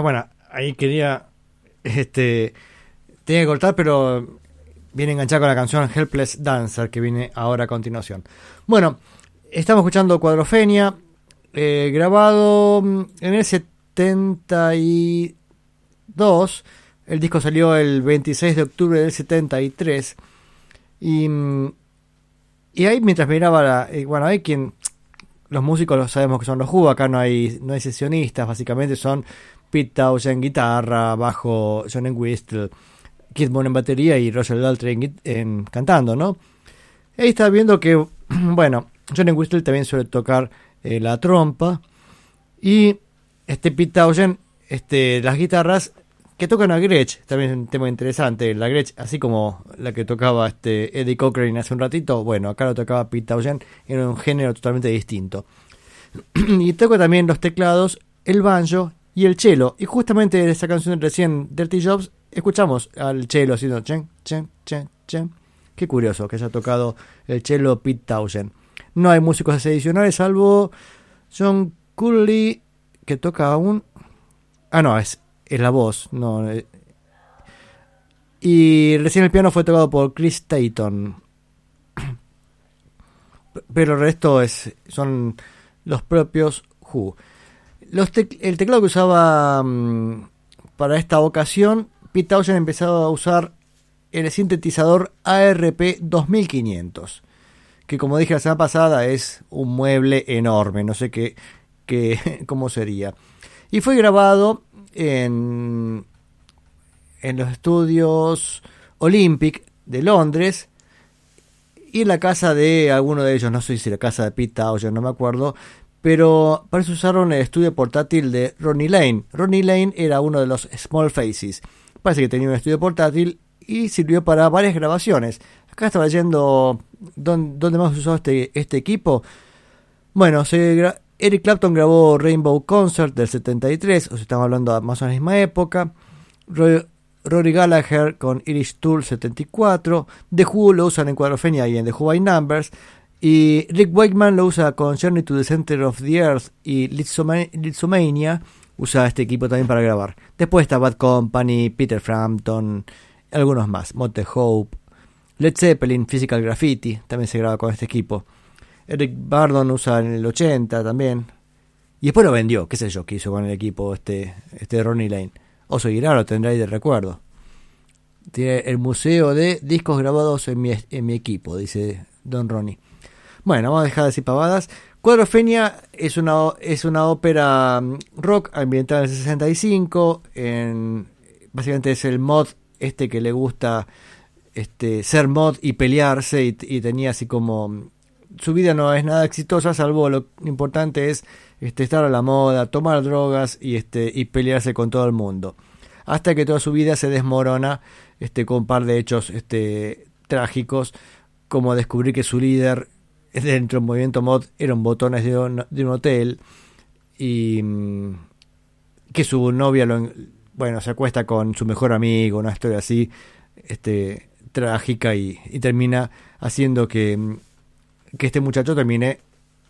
Ah, bueno, ahí quería. Este. Tenía que cortar, pero viene enganchado con la canción Helpless Dancer que viene ahora a continuación. Bueno, estamos escuchando Cuadrofenia, eh, grabado mm, en el 72. El disco salió el 26 de octubre del 73. Y, mm, y ahí mientras miraba, la, eh, bueno, hay quien, los músicos lo sabemos que son los Who, acá no hay, no hay sesionistas, básicamente son Pete Townshend en guitarra, bajo John Whistle, Kid Moon en batería y Roger Daltrey en, cantando, ¿no? Ahí está viendo que, bueno, Whistle también suele tocar eh, la trompa y este Pete Townshend, este, las guitarras que tocan a Gretsch, también es un tema interesante, la Gretsch, así como la que tocaba este Eddie Cochrane hace un ratito, bueno, acá lo tocaba Pete Townshend en un género totalmente distinto. y toca también los teclados, el banjo y el cello. Y justamente en esa canción recién, Dirty Jobs, escuchamos al cello haciendo chen, chen, chen, chen. Qué curioso que haya tocado el cello Pete Townshend. No hay músicos adicionales salvo John Cooley que toca un... Ah, no, es, es la voz. No, eh. Y recién el piano fue tocado por Chris Tayton. Pero el resto es, son los propios Who. El teclado que usaba mm, para esta ocasión, Pete Townshend empezaba a usar el sintetizador ARP 2500, que como dije la semana pasada es un mueble enorme, no sé qué, qué cómo sería. Y fue grabado en, en los estudios Olympic de Londres y en la casa de alguno de ellos, no sé si la casa de Pete Townshend, no me acuerdo, pero parece usaron el estudio portátil de Ronnie Lane. Ronnie Lane era uno de los Small Faces. Parece que tenía un estudio portátil y sirvió para varias grabaciones. Acá estaba leyendo dónde, más usó este, este equipo. Bueno, se Eric Clapton grabó Rainbow Concert del 73, o sea, estamos hablando más o menos de la misma época. Roy- Rory Gallagher con Irish Tour 74. The Who lo usan en Cuadrofenia y en The Who by Numbers. Y Rick Wakeman lo usa con Journey to the Center of the Earth y Litsoma- Litsomania. Usa este equipo también para grabar. Después está Bad Company, Peter Frampton, algunos más. Motte Hope, Led Zeppelin, Physical Graffiti. También se graba con este equipo. Eric Bardon usa en el 80 también. Y después lo vendió, qué sé yo, qué hizo con el equipo este, este Ronnie Lane. O seguirá, lo tendrá ahí de recuerdo. Tiene el museo de discos grabados en mi, en mi equipo, dice Don Ronnie. Bueno, vamos a dejar de decir pavadas. Cuadrofenia es una, es una ópera mm, rock ambientada en el 65. En, básicamente es el mod este que le gusta este, ser mod y pelearse y, y tenía así como... mm, Su vida no es nada exitosa, salvo lo importante es este, estar a la moda, tomar drogas y, este, y pelearse con todo el mundo. Hasta que toda su vida se desmorona este, con un par de hechos este, trágicos, como descubrir que su líder dentro del movimiento mod eran botones de un, hotel y mm, que su novia bueno, se acuesta con su mejor amigo, una historia así este, trágica y, y termina haciendo que, mm, que este muchacho termine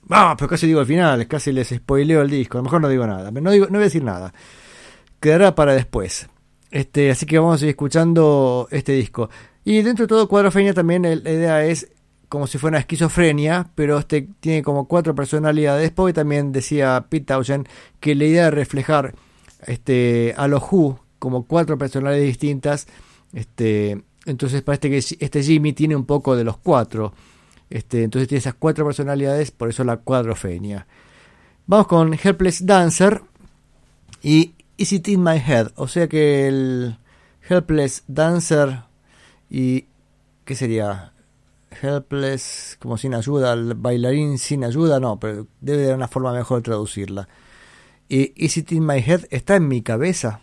Ah, pero casi digo al final, casi les spoileo el disco. A lo mejor no digo nada, no, digo, no voy a decir nada. Quedará para después. Este, así que vamos a seguir escuchando este disco. Y dentro de todo, Cuadrofenia también la idea es como si fuera una esquizofrenia, pero este tiene como cuatro personalidades. Porque también decía Pete Townshend que la idea de reflejar este, a los Who como cuatro personalidades distintas, este, entonces parece que este Jimmy tiene un poco de los cuatro. Este, entonces tiene esas cuatro personalidades, por eso la cuadrofenia. Vamos con Helpless Dancer y Is It In My Head. O sea que el Helpless Dancer y... ¿Qué sería? Helpless, como sin ayuda, el bailarín sin ayuda, no, pero debe de haber una forma mejor de traducirla. Y Is It In My Head está en mi cabeza.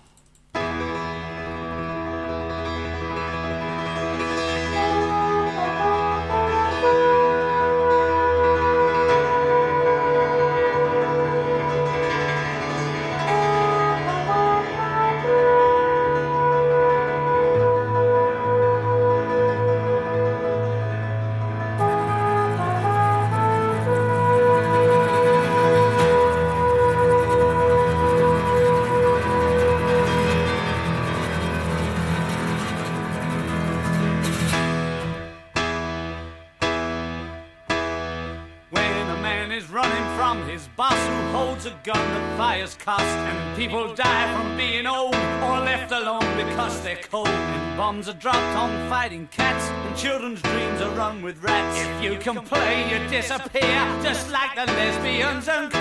complain, you disappear, just like the lesbians and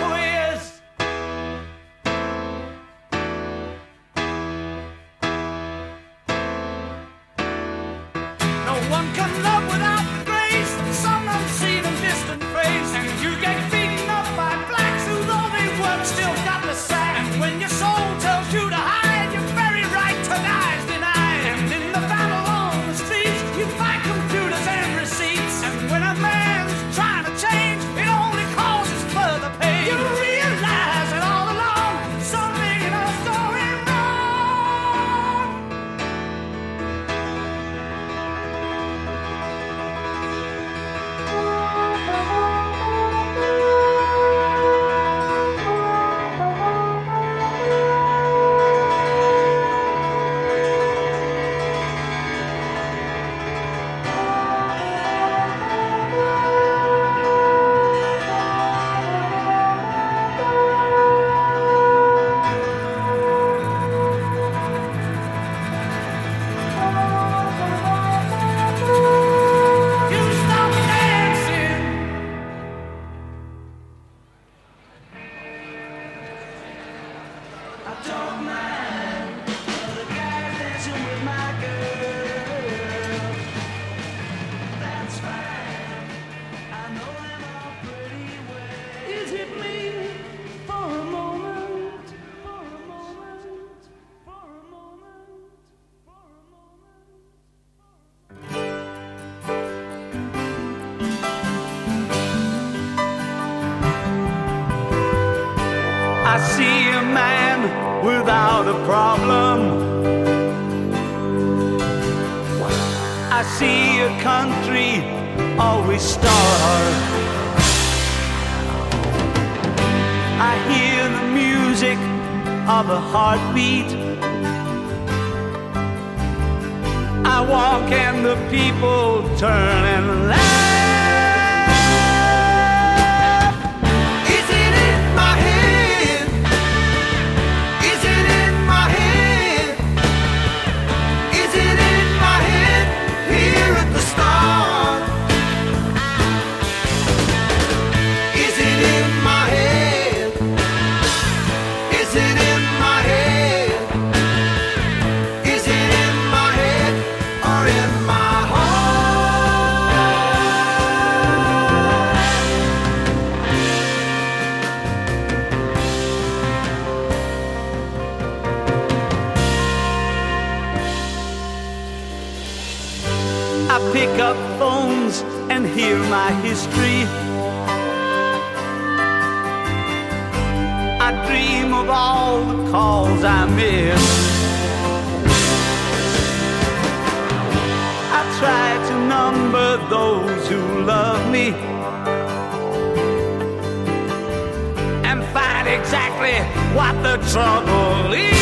music of a heartbeat. I walk and the people turn and laugh. songs I miss. I try to number those who love me and find exactly what the trouble is.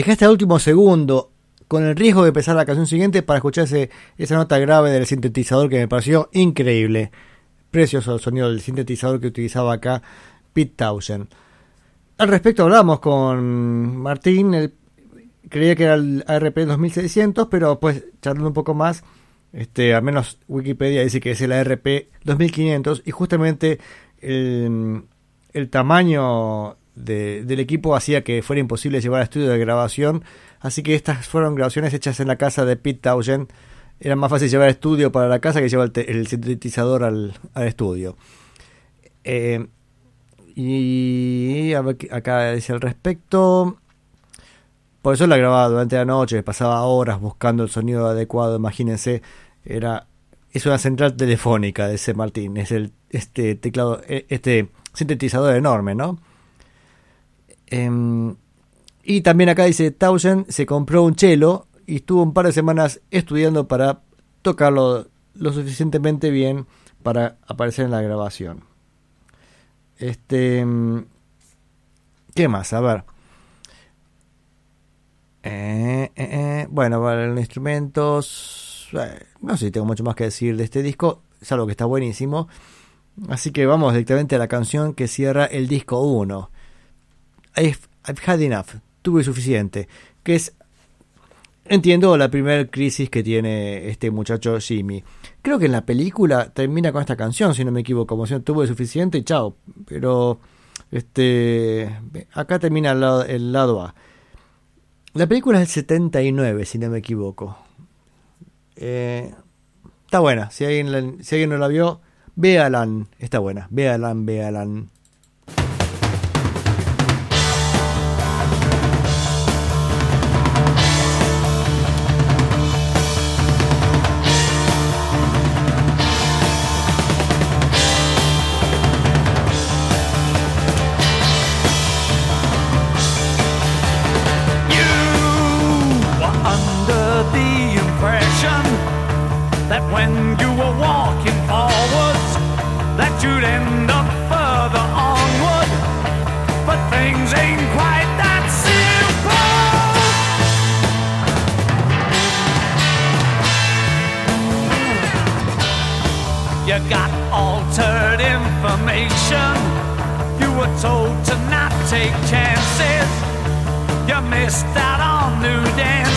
Dejé hasta el último segundo con el riesgo de empezar la canción siguiente para escuchar ese- esa nota grave del sintetizador que me pareció increíble. Precioso el sonido del sintetizador que utilizaba acá Pete Townshend. Al respecto hablamos con Martín, creía que era el ARP 2600, pero pues charlando un poco más, este, al menos Wikipedia dice que es el ARP 2500 y justamente el tamaño de- del equipo hacía que fuera imposible llevar a estudio de grabación, así que estas fueron grabaciones hechas en la casa de Pete Townshend. Era más fácil llevar estudio para la casa que llevar el, el sintetizador al, al estudio. Eh, y a ver acá dice al respecto. Por eso la grababa durante la noche, pasaba horas buscando el sonido adecuado, imagínense, era es una central telefónica de ese Martín, es el este teclado e- este sintetizador enorme, ¿no? Em, y también acá dice Townsend se compró un cello y estuvo un par de semanas estudiando para tocarlo lo suficientemente bien para aparecer en la grabación. Este mm, ¿Qué más? A ver. Eh, eh, eh, Bueno, para los instrumentos. no sé si tengo mucho más que decir de este disco. Es algo que está buenísimo. Así que vamos directamente a la canción que cierra el disco 1. I've, I've had enough. Tuve suficiente. Que es. Entiendo la primera crisis que tiene este muchacho Jimmy. Creo que en la película termina con esta canción, si no me equivoco. Como si tuve suficiente y chao. Pero. Este. Acá termina el lado, A. La película es del 79, si no me equivoco. Eh, está buena. Si alguien, si alguien no la vio, véala. Está buena. Véala, véala. Missed out on new dances.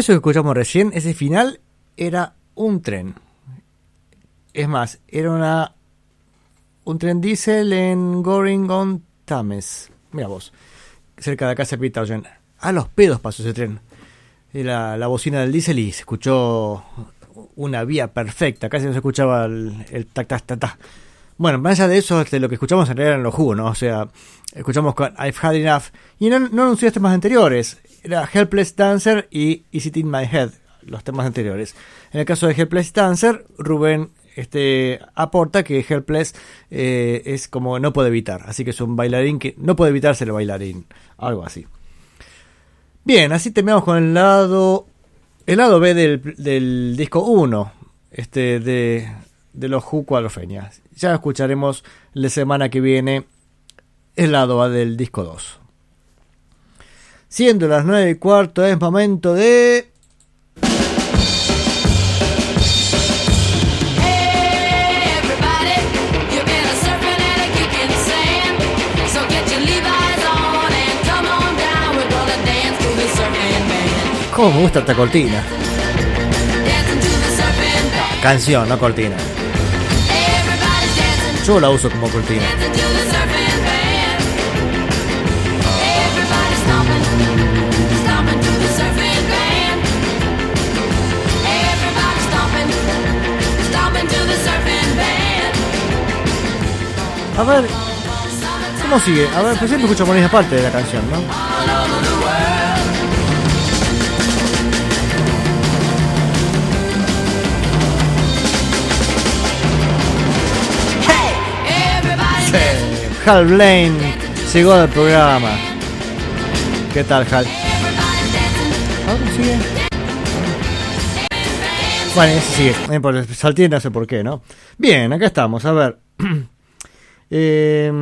Eso que escuchamos recién, ese final, era un tren. Es más, era una un tren diésel en Goring on Thames. Mira vos, cerca de de Peter Townshend. A los pedos pasó ese tren. La, la bocina del diésel y se escuchó una vía perfecta. Casi no se escuchaba el, el tac tac tac tac. Bueno, más allá de eso, este, lo que escuchamos en realidad eran los jugos, ¿no? O sea, escuchamos con I've Had Enough. Y no, no anunció temas anteriores. Era Helpless Dancer y Is It In My Head, los temas anteriores. En el caso de Helpless Dancer, Rubén este, aporta que Helpless eh, es como no puede evitar. Así que es un bailarín que no puede evitar ser bailarín. Algo así. Bien, así terminamos con el lado, el lado B del, del disco 1 este, de, de los Who Cuadrofenia. Ya escucharemos la semana que viene el lado A del disco 2. Siendo las 9 y cuarto, es momento de. ¿Cómo me gusta esta cortina? Canción, no cortina. Yo la uso como cortina. A ver, ¿cómo sigue? A ver, pues siempre escucho por esa parte de la canción, ¿no? Hal Blaine llegó al programa. ¿Qué tal, Hal? A ver, ¿cómo sigue? Bueno, ese sigue. Salté, no sé por qué, ¿no? Bien, acá estamos. A ver. Eh,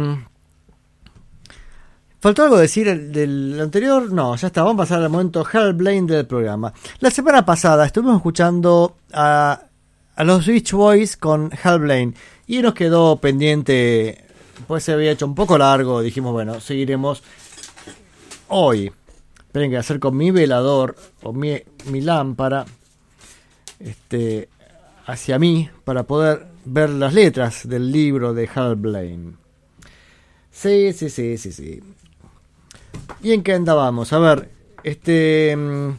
¿Faltó algo decir el- del anterior? No, ya está. Vamos a pasar al momento Hal Blaine del programa. La semana pasada estuvimos escuchando a, los Beach Boys con Hal Blaine y nos quedó pendiente, pues se había hecho un poco largo. Dijimos, bueno, seguiremos hoy. Esperen que acerco mi velador o mi, mi lámpara este, hacia mí para poder ver las letras del libro de Hal Blaine. Sí, sí, sí, sí, sí. ¿Y en qué andábamos? A ver, este. mm,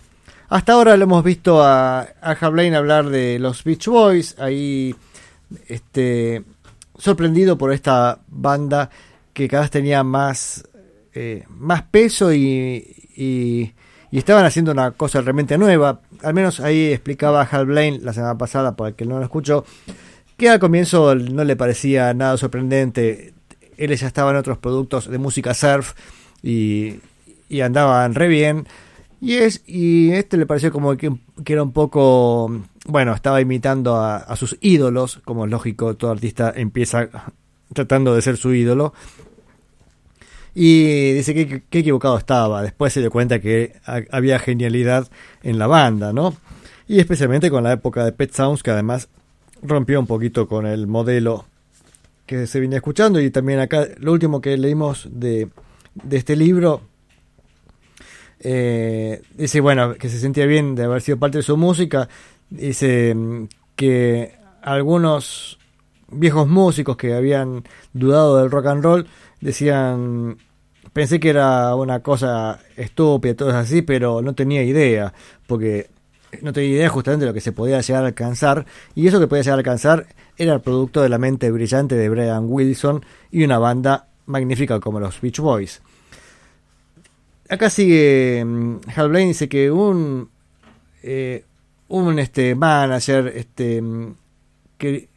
Hasta ahora lo hemos visto a, a Hal Blaine hablar de los Beach Boys. Ahí. Este. Sorprendido por esta banda que cada vez tenía más. eh, más peso y, y, y estaban haciendo una cosa realmente nueva. Al menos ahí explicaba Hal Blaine la semana pasada, para el que no lo escuchó, que al comienzo no le parecía nada sorprendente. Él ya estaba en otros productos de música surf y, y andaban re bien. Y es y este le pareció como que, era un poco, bueno, estaba imitando a, sus ídolos, como es lógico, todo artista empieza tratando de ser su ídolo. Y dice que, que equivocado estaba. Después se dio cuenta que ha- había genialidad en la banda, ¿no? Y especialmente con la época de Pet Sounds, que además rompió un poquito con el modelo que se venía escuchando. Y también acá, lo último que leímos de, de este libro, eh, dice, bueno, que se sentía bien de haber sido parte de su música. Dice mm, que algunos viejos músicos que habían dudado del rock and roll decían pensé que era una cosa estúpida todo así pero no tenía idea porque no tenía idea justamente de lo que se podía llegar a alcanzar y eso que podía llegar a alcanzar era el producto de la mente brillante de Brian Wilson y una banda magnífica como los Beach Boys acá sigue mm, Hal Blaine dice que un eh, un este manager este mm, que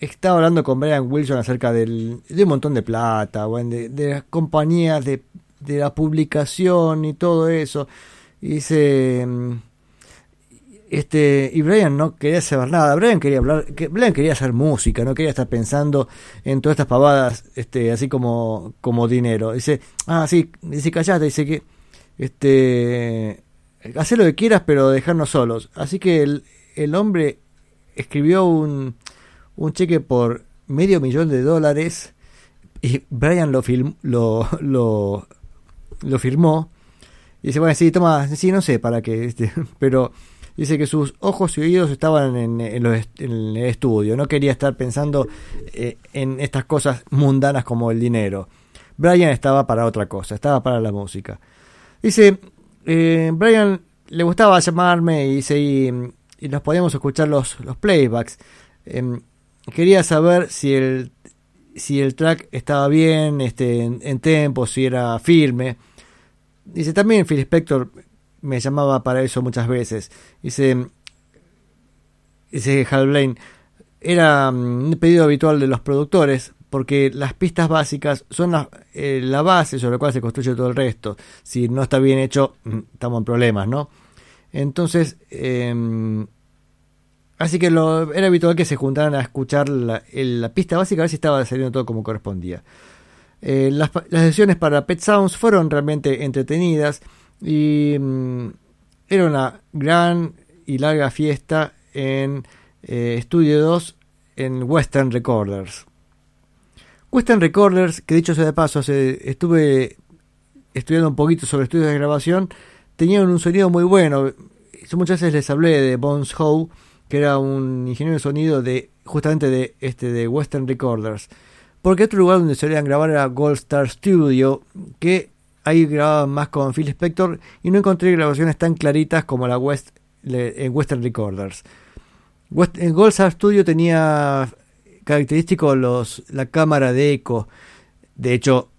estaba hablando con Brian Wilson acerca del, de un montón de plata, de las compañías, de, de la publicación y todo eso. Y dice, mm, este, y Brian no quería saber nada. Brian quería hablar, Brian quería hacer música, no quería estar pensando en todas estas pavadas, este, así como, como dinero. Dice, ah, sí, dice, callate, dice que, este, haz lo que quieras, pero dejarnos solos. Así que el, el hombre escribió un, un cheque por medio millón de dólares y Brian lo, film, lo, lo, lo firmó. Y dice, bueno, sí, toma, sí, no sé para qué, este, pero dice que sus ojos y oídos estaban en, los el estudio, no quería estar pensando eh, en estas cosas mundanas como el dinero. Brian estaba para otra cosa, estaba para la música. Dice, eh, Brian le gustaba llamarme y, dice, y, y nos podíamos escuchar los, los playbacks. Em, quería saber si el, si el track estaba bien, este, en, en tempo, si era firme. Dice, también Phil Spector me llamaba para eso muchas veces. Dice, dice Hal Blaine, era mm, un pedido habitual de los productores porque las pistas básicas son la, eh, la base sobre la cual se construye todo el resto. Si no está bien hecho, mm, estamos en problemas, ¿no? Entonces, em, Así que lo, era habitual que se juntaran a escuchar la, la pista básica a ver si estaba saliendo todo como correspondía. Eh, las, las sesiones para Pet Sounds fueron realmente entretenidas y mm, era una gran y larga fiesta en eh, Estudio 2 en Western Recorders. Western Recorders, que dicho sea de paso, estuve estudiando un poquito sobre estudios de grabación, tenían un sonido muy bueno. Yo muchas veces les hablé de Bones Howe, que era un ingeniero de sonido de justamente de este de Western Recorders. Porque otro lugar donde solían grabar era Gold Star Studio, que ahí grababan más con Phil Spector y no encontré grabaciones tan claritas como en Western Recorders. En Gold Star Studio tenía característico los la cámara de eco. De hecho,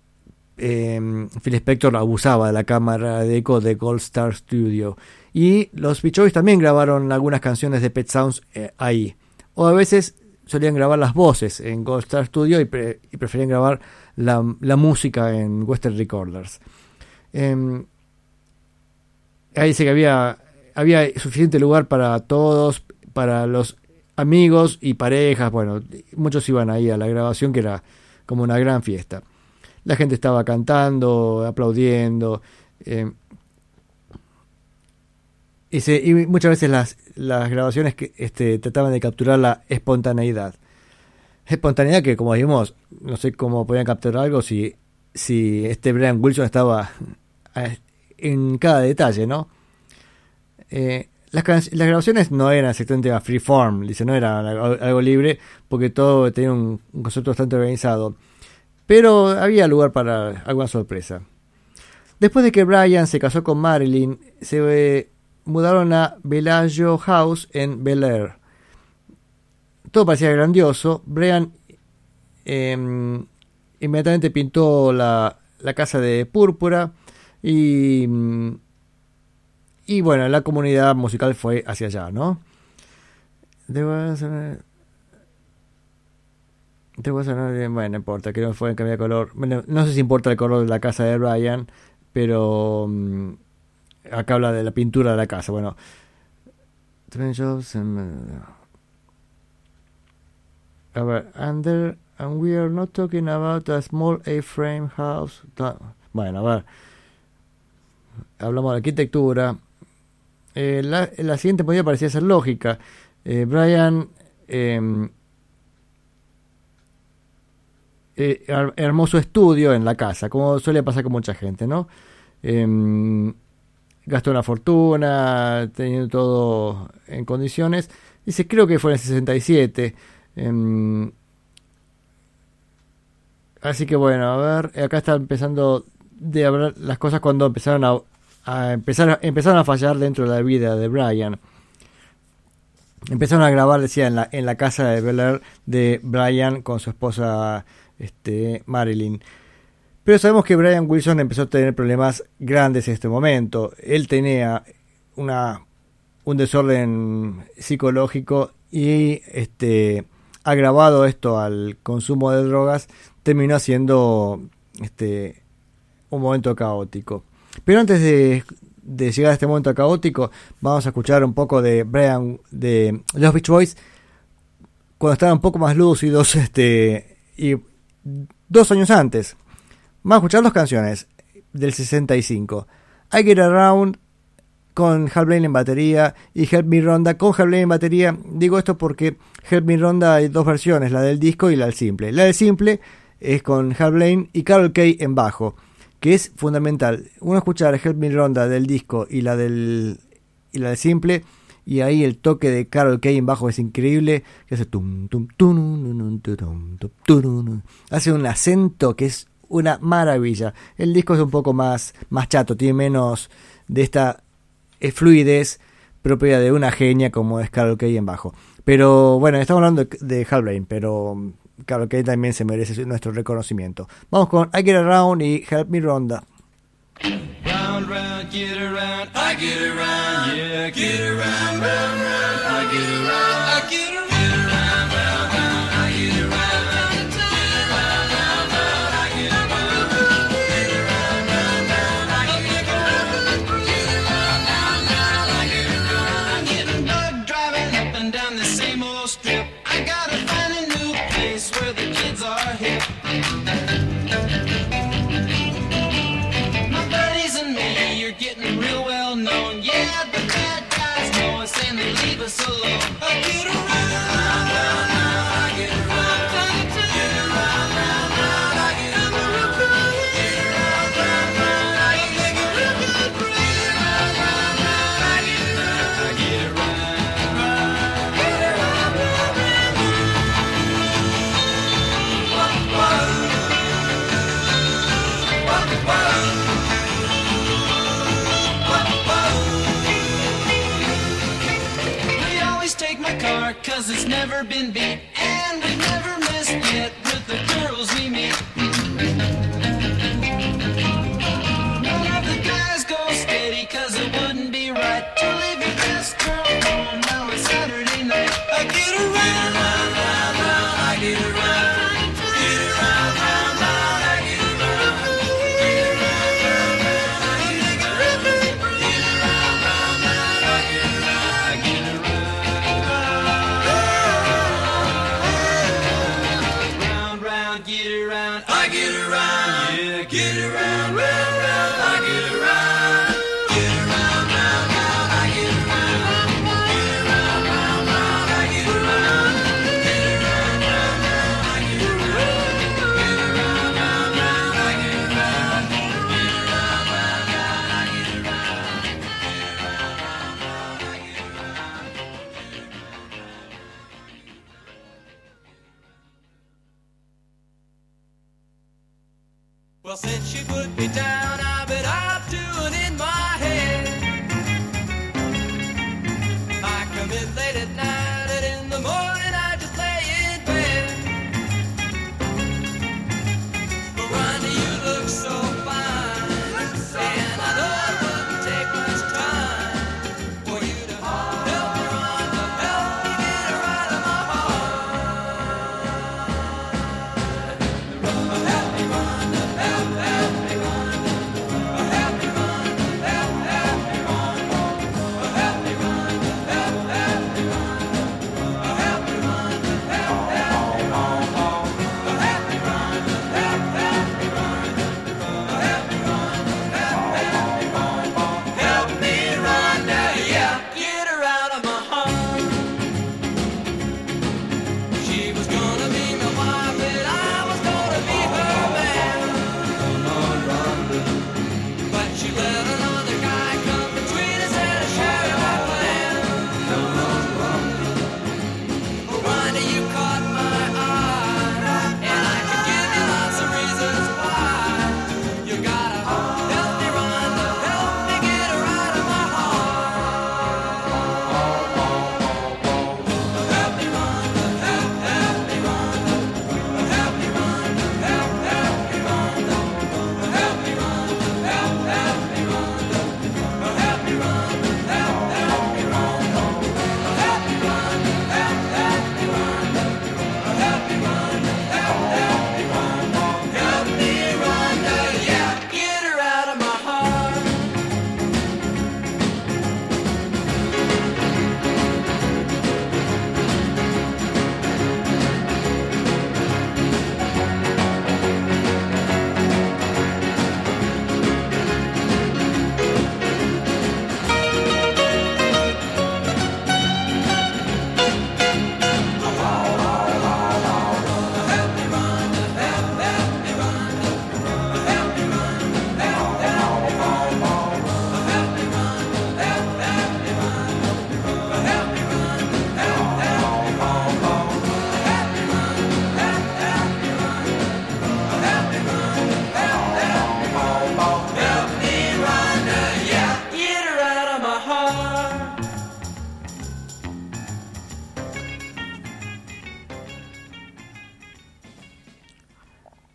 eh, Phil Spector abusaba de la cámara de eco de Gold Star Studio. Y los Beach Boys también grabaron algunas canciones de Pet Sounds eh, ahí. O a veces solían grabar las voces en Gold Star Studio y, pre- y preferían grabar la música en Western Recorders. Em, ahí dice que había, había suficiente lugar para todos, para los amigos y parejas. Bueno, muchos iban ahí a la grabación que era como una gran fiesta. La gente estaba cantando, aplaudiendo. eh, y, se- y muchas veces las, las grabaciones que este, trataban de capturar la espontaneidad. Espontaneidad que, como dijimos, no sé cómo podían capturar algo si, si este Brian Wilson estaba eh, en cada detalle, ¿no? Eh, las, grabaciones no eran exactamente a freeform, dice, no era algo, libre, porque todo tenía un, concepto bastante organizado. Pero había lugar para alguna sorpresa. Después de que Brian se casó con Marilyn, se eh, mudaron a Bellagio House en Bel Air. Todo parecía grandioso. Brian em, inmediatamente pintó la casa de púrpura y, y bueno, la comunidad musical fue hacia allá, ¿no? Debo hacer- debo hacer- bueno, no importa, que no fue en cambio de color. Bueno, no sé si importa el color de la casa de Brian, pero mm, acá habla de la pintura de la casa. Bueno, and- a ver, under, and we are not talking about a small A-frame house. Bueno, a ver, hablamos de arquitectura. Eh, la, siguiente podría parecía ser lógica. Eh, Brian em, eh, su estudio en la casa, como suele pasar con mucha gente, ¿no? Em, gastó una fortuna, teniendo todo en condiciones. Dice, creo que fue en el 67. em, así que bueno, a ver, acá está empezando de hablar las cosas cuando empezaron a, a empezar, empezaron a fallar dentro de la vida de Brian. Empezaron a grabar, decía, en la, en la casa de Bel Air de Brian con su esposa este, Marilyn. Pero sabemos que Brian Wilson empezó a tener problemas grandes en este momento. Él tenía una, un desorden psicológico y este, agravado esto al consumo de drogas, terminó siendo este, un momento caótico. Pero antes de, llegar a este momento caótico, vamos a escuchar un poco de Brian, de los Beach Boys, cuando estaban un poco más lúcidos, este, y dos años antes. Vamos a escuchar dos canciones del 65. I Get Around con Hal Blaine en batería y Help Me Ronda con Hal Blaine en batería. Digo esto porque Help Me Ronda hay dos versiones, la del disco y la del simple. La del simple es con Hal Blaine y Carol Kay en bajo, que es fundamental. Uno escuchar Help Me Ronda del disco y la del y la del simple y ahí el toque de Carol Kay en bajo es increíble, que hace tum tum tum, hace un acento que es una maravilla. El disco es un poco más más chato, tiene menos de esta eh, fluidez propia de una genia como es Carol Kay en bajo. Pero bueno, estamos hablando de, de Hal Blaine, pero Carol Kay también se merece nuestro reconocimiento. Vamos con I Get Around y Help Me Ronda. Round, and be.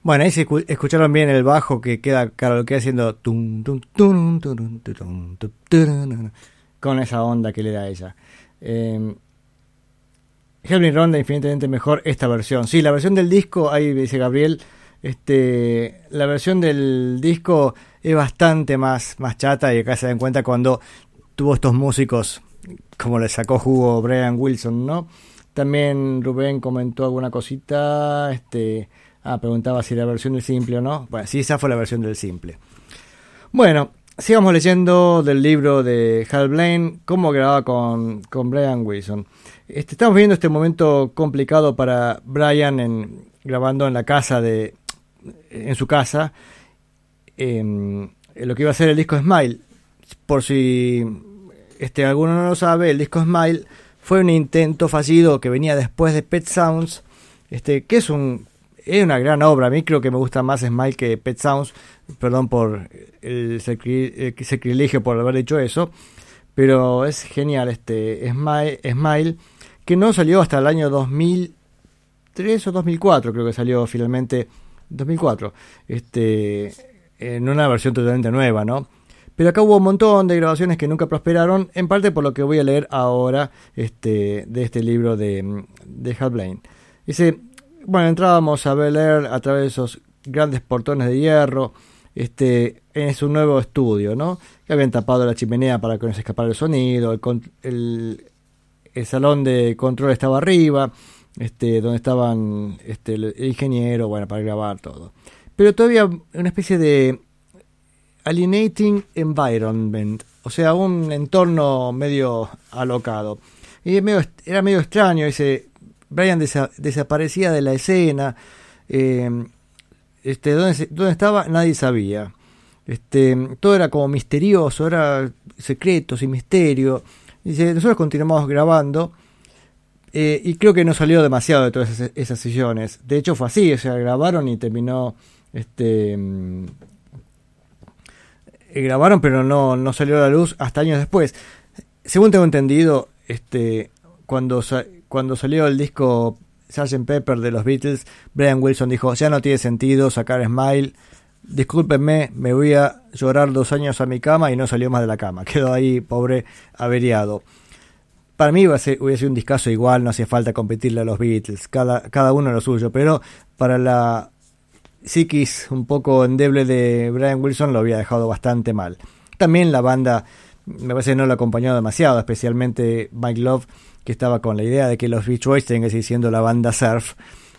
Bueno, ahí se escucharon bien el bajo que queda Carol que haciendo con esa onda que le da ella. Eh, Ronda infinitamente mejor esta versión. Sí, la versión del disco, ahí dice Gabriel, este, la versión del disco es bastante más, más chata y acá se dan cuenta cuando tuvo estos músicos, como le sacó jugo Brian Wilson, ¿no? También Rubén comentó alguna cosita, este ah, preguntaba si la versión del simple o no. Bueno, sí, esa fue la versión del simple. Bueno, sigamos leyendo del libro de Hal Blaine, cómo grababa con, con Brian Wilson. Este, estamos viendo este momento complicado para Brian grabando en la casa de en su casa em, lo que iba a ser el disco Smile por si este alguno no lo sabe el disco Smile fue un intento fallido que venía después de Pet Sounds este que es un es una gran obra. A mí creo que me gusta más Smile que Pet Sounds perdón por el el sacrilegio por haber dicho eso pero es genial este Smile, Smile que no salió hasta el año 2003 o 2004 creo que salió finalmente 2004 este en una versión totalmente nueva no pero acá hubo un montón de grabaciones que nunca prosperaron en parte por lo que voy a leer ahora este de este libro de de Hal Blaine. Dice bueno entrábamos a Bel Air a través de esos grandes portones de hierro este en su nuevo estudio no que habían tapado la chimenea para que no se escapara el sonido el, el, el salón de control estaba arriba, este, donde estaban este, el ingeniero, bueno, para grabar todo. Pero todavía una especie de alienating environment, o sea, un entorno medio alocado. Y medio- era medio extraño ese Brian desa- desaparecía de la escena, eh, este, ¿dónde, estaba? Nadie sabía. Este, todo era como misterioso, era secreto, sin misterio. Dice, nosotros continuamos grabando eh, y creo que no salió demasiado de todas esas, sesiones. De hecho fue así, o sea, grabaron y terminó, este, mm, grabaron pero no, no salió a la luz hasta años después. Según tengo entendido, este, cuando, cuando salió el disco Sgt. Pepper de los Beatles, Brian Wilson dijo, ya no tiene sentido sacar Smile, discúlpenme, me voy a llorar dos años a mi cama y no salió más de la cama. Quedó ahí, pobre, averiado. Para mí hubiera sido un discazo igual, no hacía falta competirle a los Beatles, cada, cada uno lo suyo, pero para la psiquis un poco endeble de Brian Wilson lo había dejado bastante mal. También la banda me parece que no lo acompañó demasiado, especialmente Mike Love, que estaba con la idea de que los Beach Boys tenían que seguir siendo la banda surf,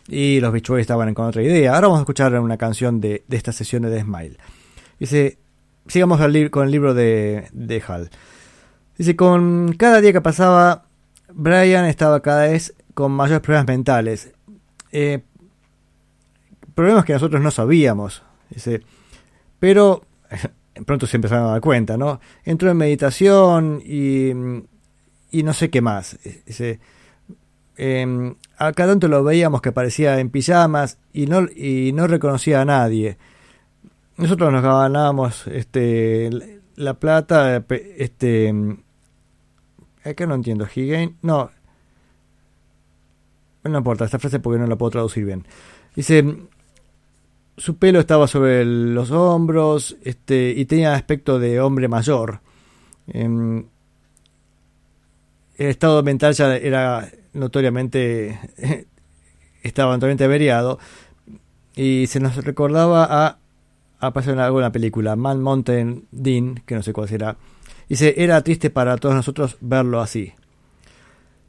y los Beach Boys estaban con otra idea. Ahora vamos a escuchar una canción de, de estas sesiones de Smile. Dice, sigamos con el libro de, de Hal. Dice, con cada día que pasaba, Brian estaba cada vez con mayores problemas mentales. Eh, problemas que nosotros no sabíamos. Dice, pero pronto se empezaron a dar cuenta, ¿no? Entró en meditación y, y no sé qué más. Dice, eh, acá tanto lo veíamos que parecía en pijamas y no, y no reconocía a nadie. Nosotros nos ganábamos este, la plata, este, acá no entiendo, he gained- no, no importa esta frase porque no la puedo traducir bien. Dice, su pelo estaba sobre los hombros este, y tenía aspecto de hombre mayor. Em, el estado mental ya era notoriamente estaba notoriamente averiado y se nos recordaba a a pasar en alguna película Man Mountain Dean que no sé cuál será dice era triste para todos nosotros verlo así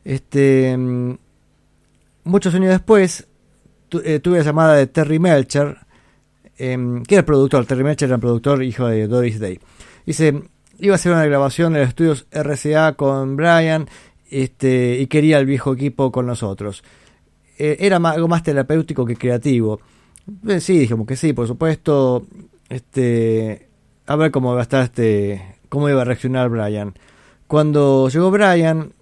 este mm, muchos años después eh, tuve la llamada de Terry Melcher em, que era el productor Terry Melcher era el productor hijo de Doris Day. Dice iba a hacer una grabación en los estudios RCA con Brian este, y quería el viejo equipo con nosotros. Eh, era algo más terapéutico que creativo. Eh, sí, dijimos que sí, por supuesto. Este, a ver cómo iba a estar este, cómo iba a reaccionar Brian. Cuando llegó Brian,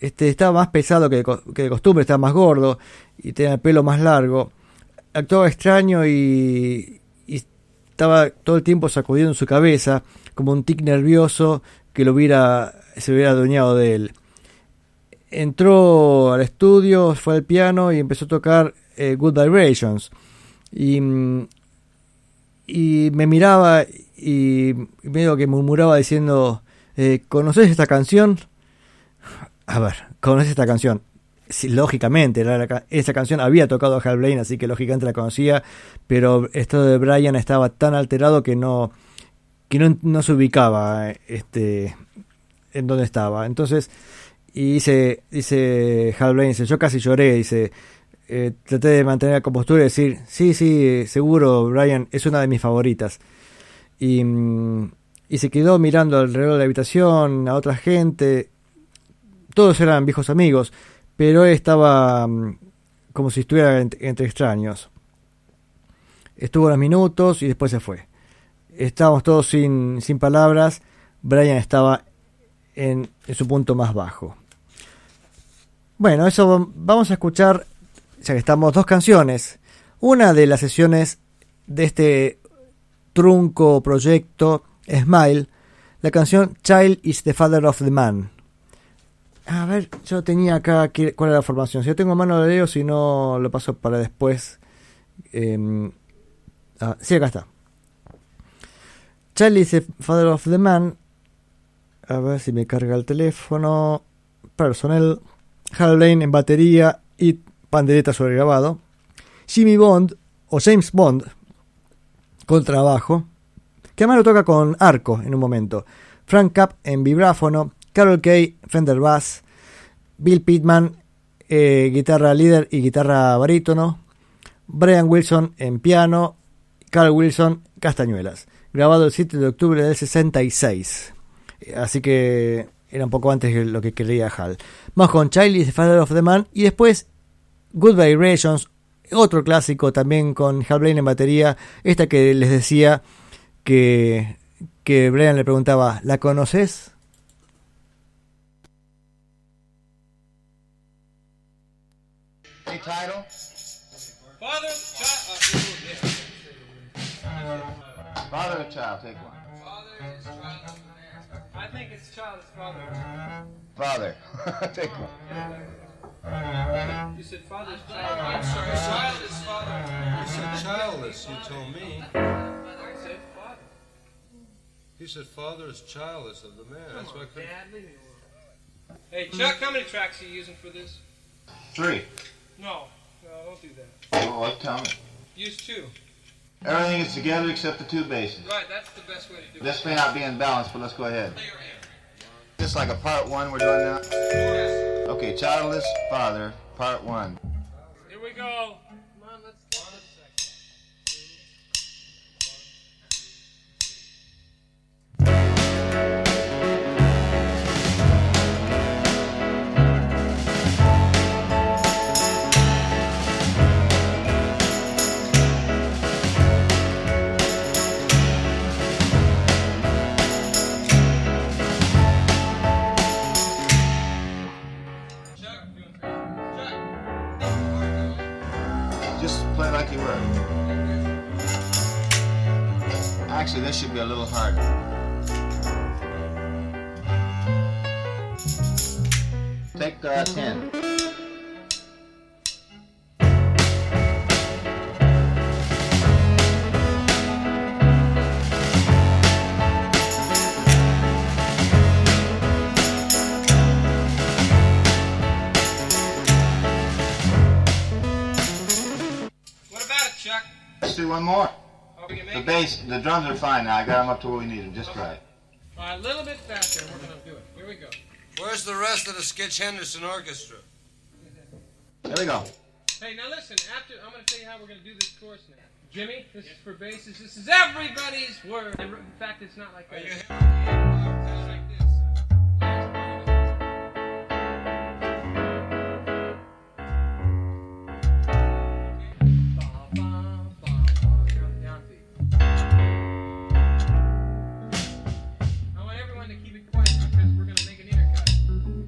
este, estaba más pesado de, que de costumbre, estaba más gordo y tenía el pelo más largo. Actuaba extraño y, y estaba todo el tiempo sacudiendo su cabeza como un tic nervioso que lo hubiera, se hubiera adueñado de él. Entró al estudio, fue al piano y empezó a tocar eh, Good Vibrations. Y, y me miraba y medio que murmuraba diciendo, eh, ¿conoces esta canción? A ver, ¿conoces esta canción? Sí, lógicamente, la ca- esa canción había tocado a Hal Blaine, así que lógicamente la conocía, pero esto de Brian estaba tan alterado que no, que no, no se ubicaba este, en dónde estaba. Entonces, y dice, dice Hal Blaine, dice, yo casi lloré, dice, eh, traté de mantener la compostura y decir, sí, sí, seguro, Brian, es una de mis favoritas. Y, mm, y se quedó mirando alrededor de la habitación a otra gente. Todos eran viejos amigos, pero él estaba mm, como si estuviera ent- entre extraños. Estuvo unos minutos y después se fue. Estábamos todos sin, sin palabras. Brian estaba en, en su punto más bajo. Bueno, eso vam- vamos a escuchar, ya que estamos, dos canciones. Una de las sesiones de este trunco proyecto Smile, la canción Child is the Father of the Man. A ver, yo tenía acá cuál era la formación. Si yo tengo mano lo leo, si no lo paso para después. Em, ah, sí, acá está. Is the Father of the Man. A ver si me carga el teléfono. Personnel. Hal Blaine en batería y pandereta sobre grabado. Jimmy Bond o James Bond con trabajo. Que además lo toca con arco en un momento. Frank Capp en vibráfono. Carol Kay, Fender Bass. Bill Pittman, eh, guitarra líder y guitarra barítono. Brian Wilson en piano. Carl Wilson, castañuelas. Grabado el 7 de octubre del 66. Eh, Así que era un poco antes de lo que quería Hal. Vamos con Child is the Father of the Man. Y después Good Vibrations, otro clásico también con Hal Blaine en batería. Esta que les decía que, que Brian le preguntaba, ¿la conoces? Title? Father or child? Take one. I think it's child is father. Father. Take one. You said father's child. I'm sorry, child is father. You said childless, you told me. I said father. He said father is childless of the man. That's why I couldn't. Dad, leave me alone. Hey, Chuck, how many tracks are you using for this? Three. No, no, don't do that. Oh, what? Tell me. Use two. Everything is together except the two basses. Right, that's the best way to do it. This may not be in balance, but let's go ahead. Just like a part one we're doing now. Okay, childless father, part one. Here we go. Come on, let's go. Just Actually, this should be a little harder. Take uh, 10. What about it, Chuck? Let's do one more. Are we gonna The bass, the drums are fine now. I got them up to where we need them, just right. All right, a little bit faster, and we're gonna do it. Here we go. Where's the rest of the Skitch Henderson Orchestra? There we go. Hey, now listen. After I'm gonna tell you how we're gonna do this course now. Jimmy, this is for basses. This is everybody's word. In fact, it's not like that.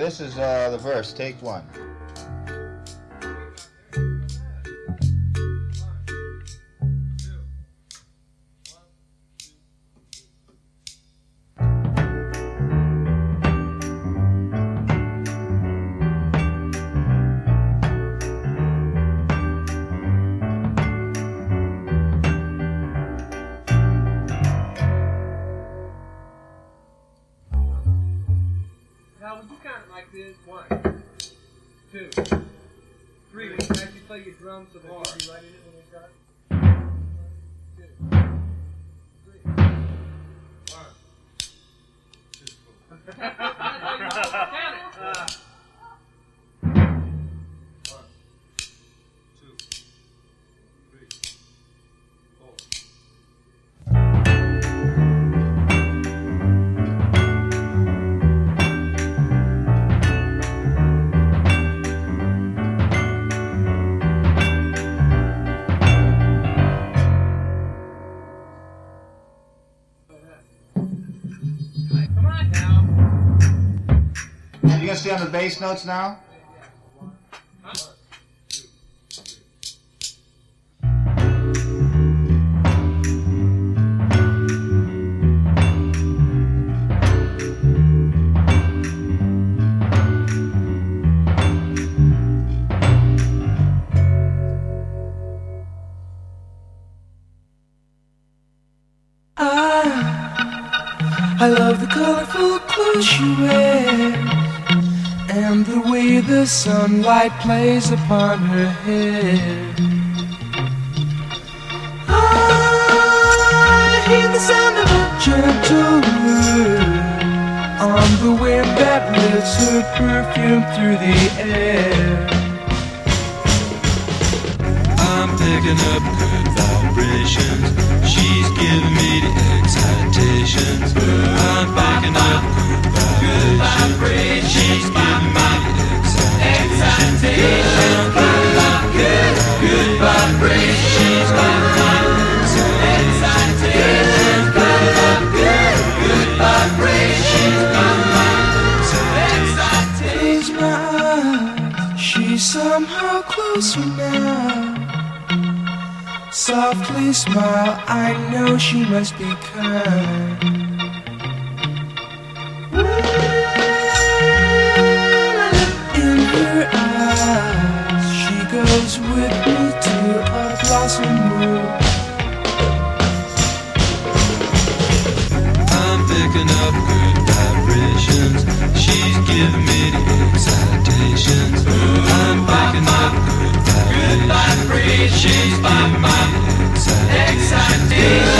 this is uh, the verse. Take one. You gonna stay on the bass notes now? I, I love the colorful clothes she wears and the sunlight plays upon her hair. I hear the sound of a gentle word on the wind that lifts her perfume through the air. I'm picking up good vibrations. She's giving me the excitations. I'm picking up good vibrations. She's giving me the excitations. I'm picking up good, good vibrations. She's giving me the excitations. Picking up good, good vibrations. She's giving me the Close my eyes, she's somehow closer now. Softly smile, I know she must be kind. She's giving me the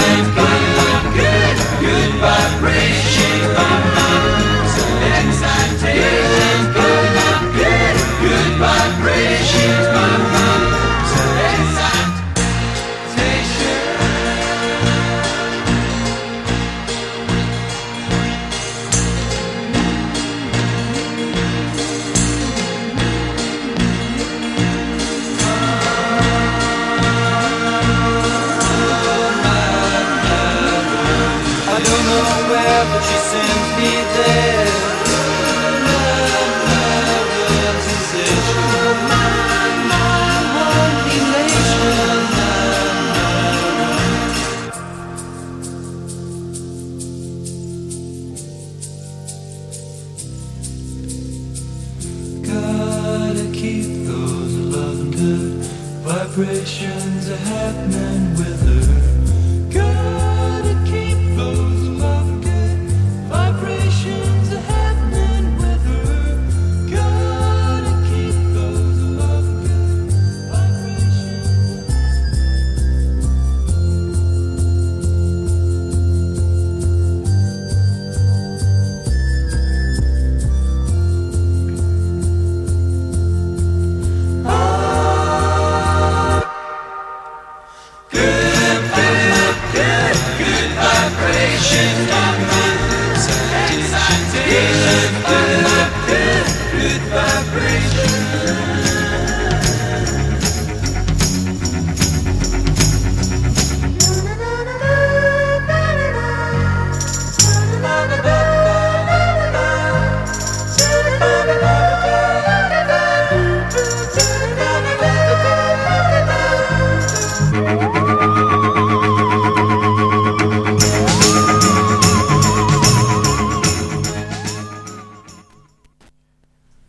sends me there.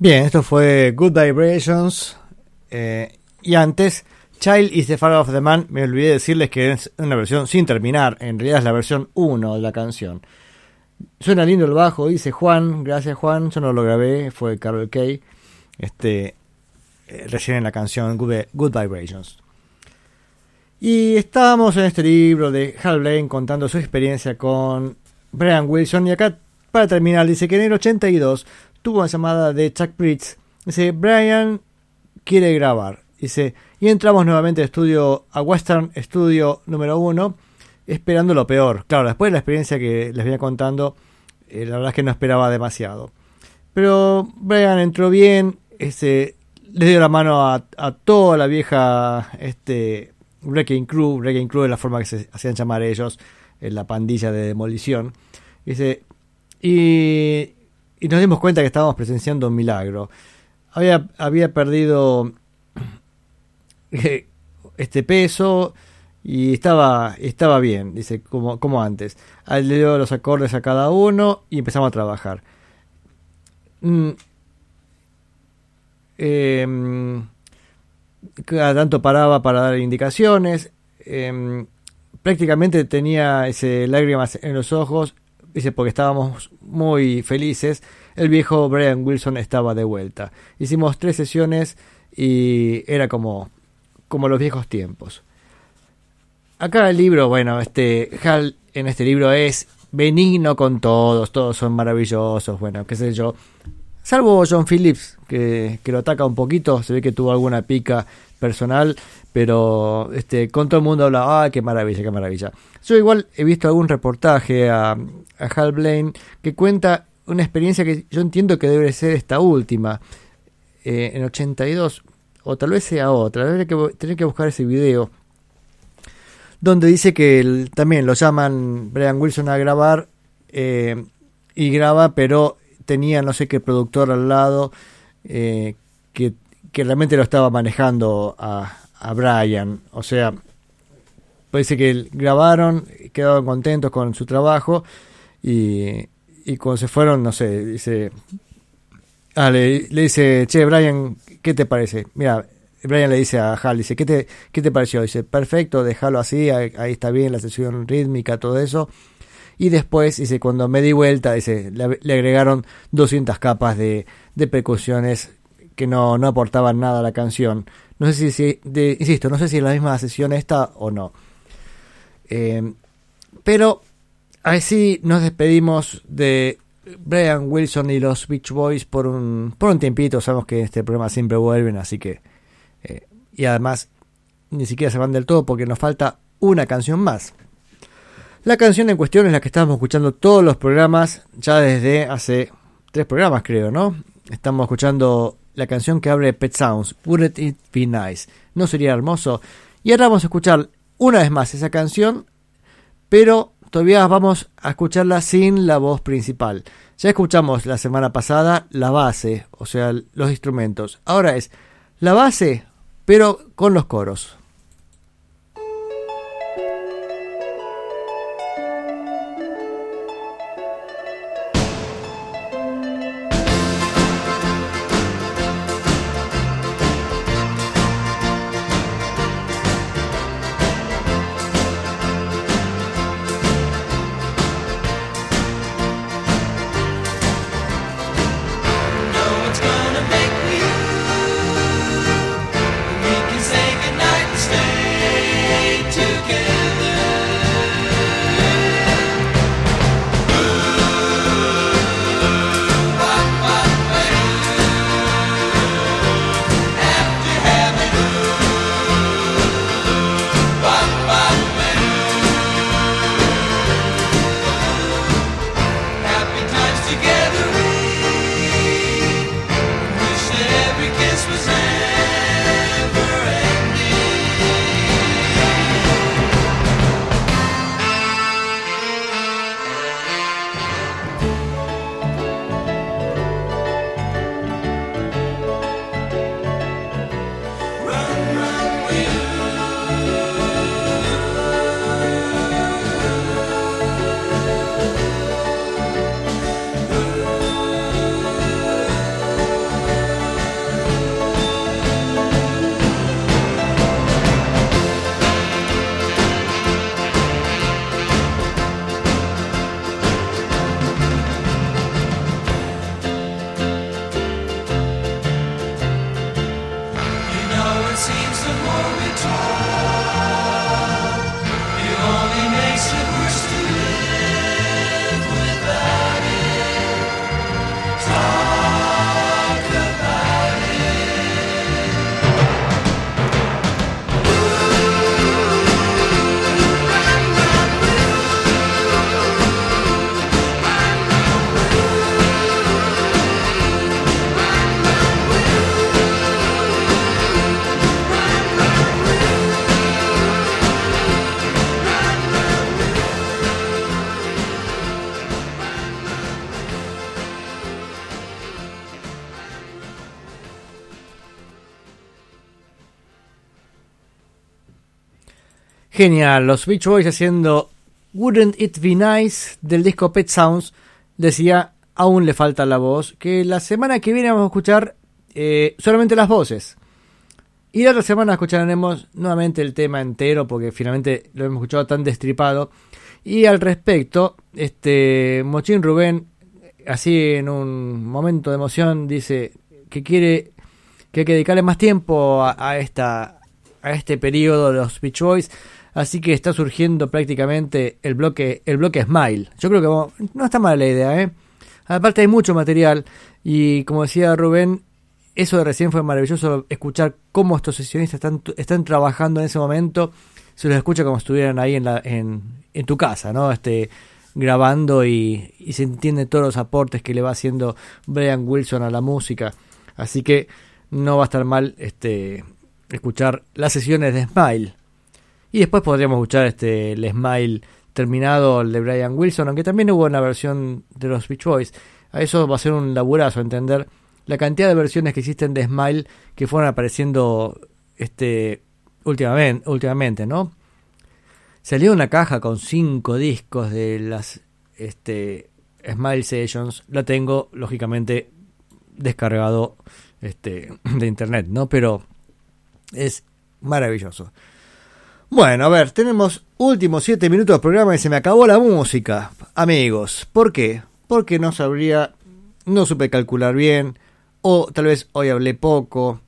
Bien, esto fue Good Vibrations. eh, y antes, Child is the Father of the Man. Me olvidé decirles que es una versión sin terminar. En realidad es la versión 1 de la canción. Suena lindo el bajo, dice Juan. Gracias, Juan. Yo no lo grabé, fue Carol Kay. Este, eh, recién en la canción Good, Good Vibrations. Y estábamos en este libro de Hal Blaine contando su experiencia con Brian Wilson. Y acá, para terminar, dice que en el 82 tuvo una llamada de Chuck Pritz. Dice, Brian quiere grabar. Dice, y entramos nuevamente al estudio, a Western Studio número 1, esperando lo peor. Claro, después de la experiencia que les venía contando, eh, la verdad es que no esperaba demasiado. Pero Brian entró bien, este, le dio la mano a, a toda la vieja este, Wrecking Crew, Wrecking Crew es la forma que se hacían llamar ellos, en la pandilla de demolición. Dice, y, y nos dimos cuenta que estábamos presenciando un milagro. Había, había perdido eh, este peso y estaba, estaba bien, dice, como, como antes. Le dio los acordes a cada uno y empezamos a trabajar. Mm. Em, cada tanto paraba para dar indicaciones. em, prácticamente tenía ese lágrimas en los ojos. Dice, porque estábamos muy felices. El viejo Brian Wilson estaba de vuelta. Hicimos tres sesiones y era como, como los viejos tiempos. Acá el libro, bueno, este Hal en este libro es benigno con todos, todos son maravillosos, bueno, qué sé yo. Salvo John Phillips, que, que lo ataca un poquito, se ve que tuvo alguna pica personal, pero este, con todo el mundo habla, ah, qué maravilla, qué maravilla. Yo igual he visto algún reportaje a, Hal Blaine que cuenta una experiencia que yo entiendo que debe ser esta última, eh, en 82, o tal vez sea otra, tendré que, tendré que buscar ese video, donde dice que el- también lo llaman Brian Wilson a grabar, eh, y graba, pero tenía no sé qué productor al lado, eh, que, que realmente lo estaba manejando a, a Brian, o sea, parece que grabaron, quedaron contentos con su trabajo, y, y cuando se fueron, no sé, dice, ah, le, le dice, che, Brian, ¿qué te parece? Mira, Brian le dice a Hal, dice, ¿qué te, qué te pareció? Dice, perfecto, déjalo así, ahí, ahí está bien la sesión rítmica, todo eso. Y después, dice, cuando me di vuelta, dice, le, le agregaron 200 capas de, de percusiones que no, no aportaban nada a la canción. No sé si, si insisto, no sé si es la misma sesión esta o no. Eh, pero así nos despedimos de Brian Wilson y los Beach Boys por un, por un tiempito. Sabemos que este programa siempre vuelven, así que. eh, y además, ni siquiera se van del todo porque nos falta una canción más. La canción en cuestión es la que estamos escuchando todos los programas, ya desde hace tres programas, creo, ¿no? Estamos escuchando la canción que abre Pet Sounds, Wouldn't It Be Nice? ¿No sería hermoso? Y ahora vamos a escuchar una vez más esa canción, pero todavía vamos a escucharla sin la voz principal. Ya escuchamos la semana pasada la base, o sea, los instrumentos. Ahora es la base, pero con los coros. Genial, los Beach Boys haciendo Wouldn't It Be Nice del disco Pet Sounds. Decía, aún le falta la voz, que la semana que viene vamos a escuchar eh, solamente las voces. Y la otra semana escucharemos nuevamente el tema entero porque finalmente lo hemos escuchado tan destripado. Y al respecto, este Mochín Rubén, así en un momento de emoción, dice que quiere que hay que dedicarle más tiempo a, a esta a este periodo de los Beach Boys. Así que está surgiendo prácticamente el bloque el bloque Smile. Yo creo que no está mala la idea, ¿eh? Aparte hay mucho material y como decía Rubén, eso de recién fue maravilloso escuchar cómo estos sesionistas están, están trabajando en ese momento. Se los escucha como si estuvieran ahí en, la, en, en tu casa, ¿no? Este, grabando y, y se entiende todos los aportes que le va haciendo Brian Wilson a la música. Así que no va a estar mal este, escuchar las sesiones de Smile. Y después podríamos escuchar este, el Smile terminado, el de Brian Wilson, aunque también hubo una versión de los Beach Boys. A eso va a ser un laburazo entender la cantidad de versiones que existen de Smile que fueron apareciendo este últimamente, últimamente, ¿no? Salió una caja con cinco discos de las este, Smile Sessions. La tengo, lógicamente, descargado este, de internet, ¿no? Pero es maravilloso. Bueno, a ver, tenemos últimos 7 minutos de programa y se me acabó la música, amigos. ¿Por qué? Porque no sabría, no supe calcular bien, o tal vez hoy hablé poco,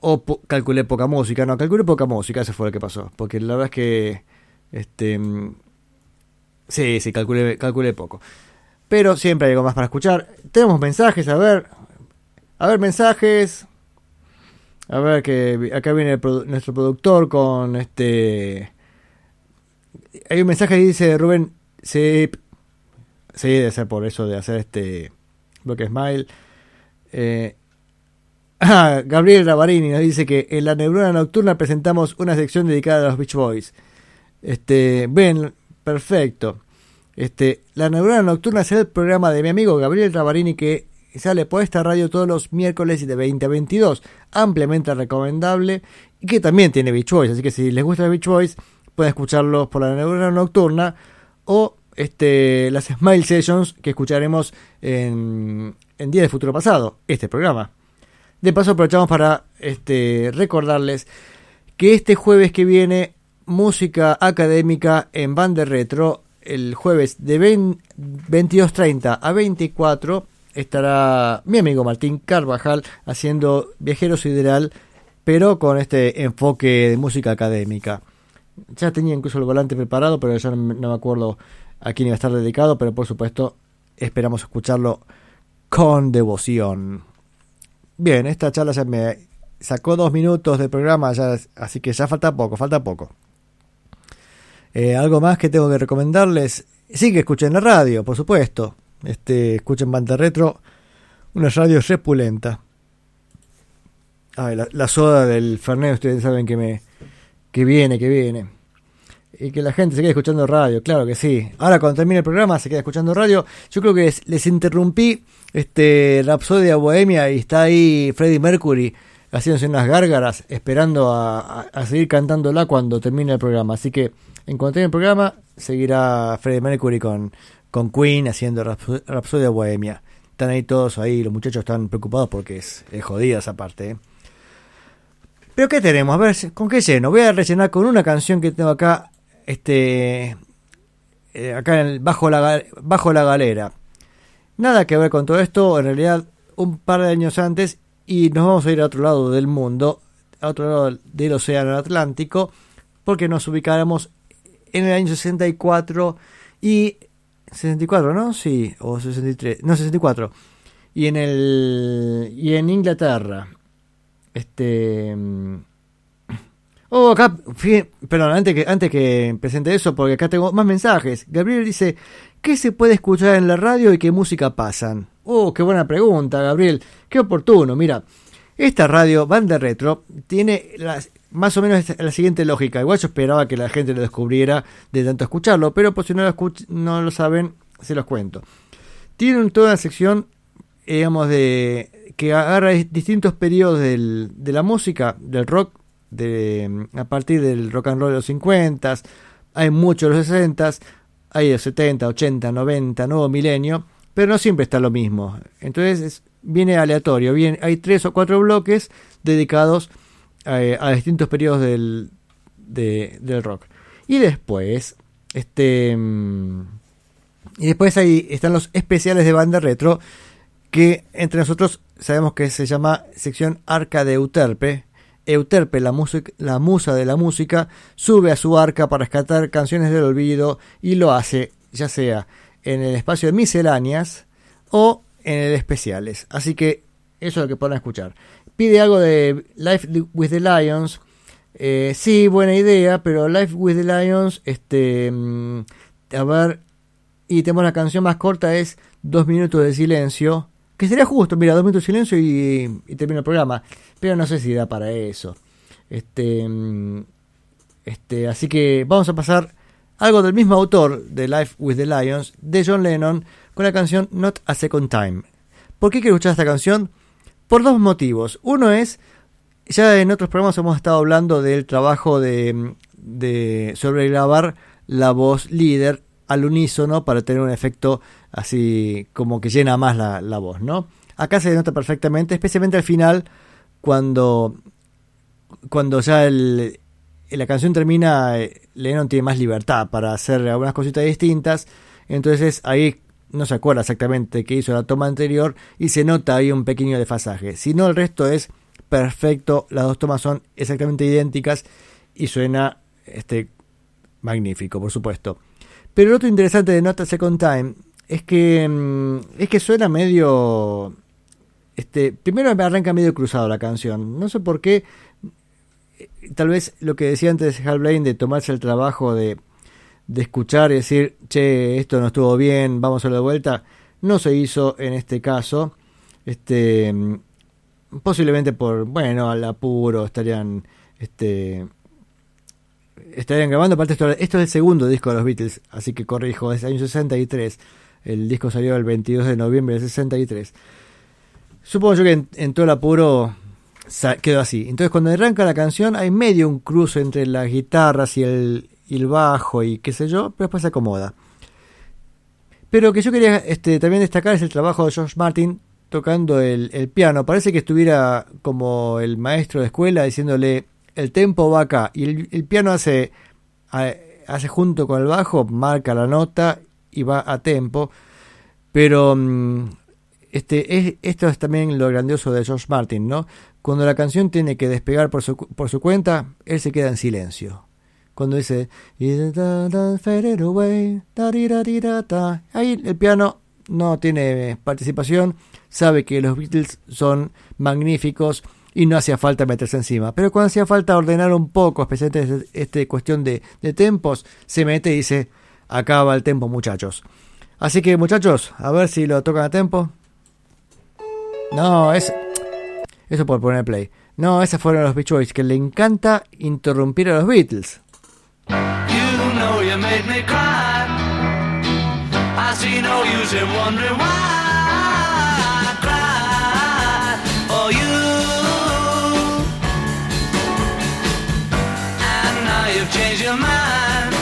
o po- calculé poca música. No, calculé poca música, eso fue lo que pasó. Porque la verdad es que, este, mm, sí, sí, calculé, calculé poco. Pero siempre hay algo más para escuchar. Tenemos mensajes, a ver, a ver, mensajes. A ver que acá viene nuestro productor con este. Hay un mensaje que dice Rubén. Sí, sí, debe ser por eso de hacer este bloque smile. Eh, ah, Gabriel Ravarini nos dice que en la neurona nocturna presentamos una sección dedicada a los Beach Boys. Este, ven, perfecto. Este, la neurona nocturna es el programa de mi amigo Gabriel Ravarini que sale por esta radio todos los miércoles de 20 a 22. Ampliamente recomendable y que también tiene Beach Boys. Así que si les gusta Beach Boys, pueden escucharlos por la neurona nocturna o este, las Smile Sessions que escucharemos en, en Día de Futuro Pasado, este programa. De paso aprovechamos para este, recordarles que este jueves que viene, música académica en Banda Retro, el jueves de 20 22.30 a 24 estará mi amigo Martín Carvajal haciendo Viajero Sideral, pero con este enfoque de música académica. Ya tenía incluso el volante preparado, pero ya no, me- acuerdo a quién iba a estar dedicado, pero por supuesto esperamos escucharlo con devoción. Bien, esta charla ya me sacó dos minutos de programa, así que ya falta poco, falta poco. Eh, Algo más que tengo que recomendarles. Sí que escuchen la radio, por supuesto. Este, escuchen Banda Retro, una radio repulenta. Ay, la, la soda del Fernet, ustedes saben que me que viene, que viene. Y que la gente se quede escuchando radio, claro que sí. Ahora cuando termine el programa se queda escuchando radio. Yo creo que les, les interrumpí este Rapsodia Bohemia y está ahí Freddie Mercury haciéndose unas gárgaras, esperando a, a- a seguir cantándola cuando termine el programa. Así que en cuanto termine el programa, seguirá Freddie Mercury con, con Queen haciendo Rapso- Rapsodia Bohemia. Están ahí todos ahí, los muchachos están preocupados porque es, es jodida esa parte. ¿eh? Pero ¿qué tenemos? A ver, ¿con qué lleno? Voy a rellenar con una canción que tengo acá, este, eh, acá en el- bajo, la, bajo la galera. Nada que ver con todo esto, en realidad un par de años antes y nos vamos a ir a otro lado del mundo, a otro lado del océano Atlántico, porque nos ubicáramos en el año 64 y 64, ¿no? Sí, o 63, no 64. Y en el y en Inglaterra. Este mm, Oh, acá, perdón, antes que, antes que presente eso, porque acá tengo más mensajes. Gabriel dice, ¿qué se puede escuchar en la radio y qué música pasan? Oh, qué buena pregunta, Gabriel. Qué oportuno. Mira, esta radio, Banda Retro, tiene las- más o menos la siguiente lógica. Igual yo esperaba que la gente lo descubriera de tanto escucharlo, pero por si no lo, no lo saben, se los cuento. Tiene un- toda una sección, digamos, de que agarra dis- distintos periodos del- de la música, del rock, de, a partir del rock and roll de los 50, hay mucho de los 60, hay de los 70, 80, 90, nuevo milenio, pero no siempre está lo mismo. Entonces es- viene aleatorio, bien, hay tres o cuatro bloques dedicados eh, a distintos periodos del, de- del rock. Y después, este... mm, y después ahí están los especiales de banda retro, que entre nosotros sabemos que se llama sección Arca de Euterpe. Euterpe, la, la musa de la música, sube a su arca para rescatar canciones del olvido y lo hace ya sea en el espacio de misceláneas o en el especiales. Así que eso es lo que pueden escuchar. Pide algo de Life with the Lions. Eh, sí, buena idea, pero Life with the Lions, este, mm, a ver, y tenemos la canción más corta, es Dos Minutos de Silencio, que sería justo, mira, dos minutos de silencio y, y termina el programa, pero no sé si da para eso. Este, mm, este, así que vamos a pasar algo del mismo autor de Life with the Lions, de John Lennon, con la canción Not a Second Time. ¿Por qué quiero escuchar esta canción? Por dos motivos. Uno es, ya en otros programas hemos estado hablando del trabajo de, de sobregrabar la voz líder al unísono para tener un efecto así como que llena más la, la voz, ¿no? Acá se nota perfectamente, especialmente al final, cuando, cuando ya el, la canción termina, eh, Lennon tiene más libertad para hacer algunas cositas distintas, entonces ahí no se acuerda exactamente qué hizo la toma anterior y se nota ahí un pequeño desfasaje. Si no, el resto es perfecto, las dos tomas son exactamente idénticas y suena este magnífico, por supuesto. Pero lo otro interesante de Not a Second Time es que mm, es que suena medio este primero me arranca medio cruzado la canción. No sé por qué eh, tal vez lo que decía antes Hal Blaine de tomarse el trabajo de de escuchar y decir, che, esto no estuvo bien, vamos a de vuelta, no se hizo en este caso. Este, posiblemente por, bueno, al apuro estarían, este, estarían grabando. Aparte, esto, esto es el segundo disco de los Beatles, así que corrijo, es año 63. El disco salió el 22 de noviembre del 63. Supongo yo que en, en todo el apuro quedó así. Entonces, cuando arranca la canción, hay medio un cruce entre las guitarras y el, y el bajo y qué sé yo, pero después se acomoda. Pero que yo quería este, también destacar es el trabajo de George Martin tocando el, piano. Parece que estuviera como el maestro de escuela diciéndole el tempo va acá y el, piano hace, hace junto con el bajo, marca la nota y va a tempo. Pero mm, este, es, esto es también lo grandioso de George Martin, ¿no? Cuando la canción tiene que despegar por su, por su cuenta, él se queda en silencio. Cuando dice ahí el piano no tiene participación, sabe que los Beatles son magníficos y no hacía falta meterse encima. Pero cuando hacía falta ordenar un poco, especialmente este, este cuestión de, de tempos, se mete y dice, acaba el tempo muchachos. Así que muchachos, a ver si lo tocan a tempo. No, es... Eso por poner play. No, esos fueron los Beach Boys, que le encanta interrumpir a los Beatles. You know you made me cry. I see no use in wondering why I for you. And now you've changed your mind.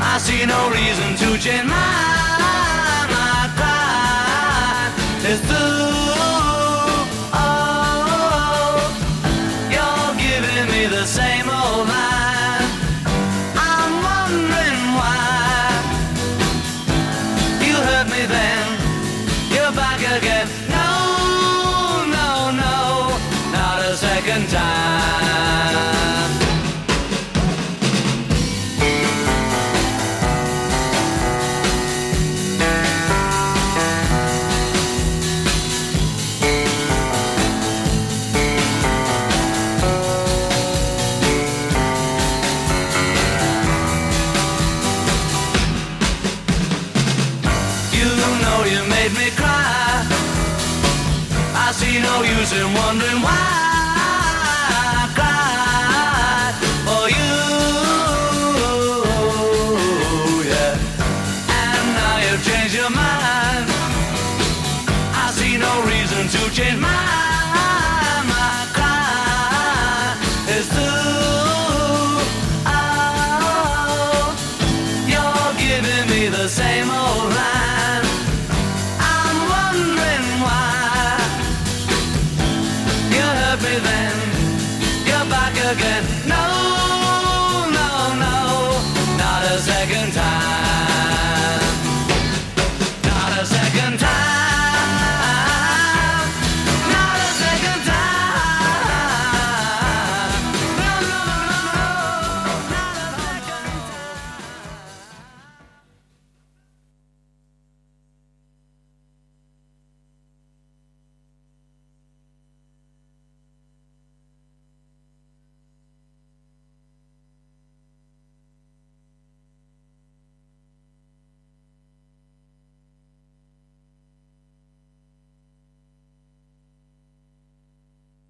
I see no reason to change mine. I cried. It's through.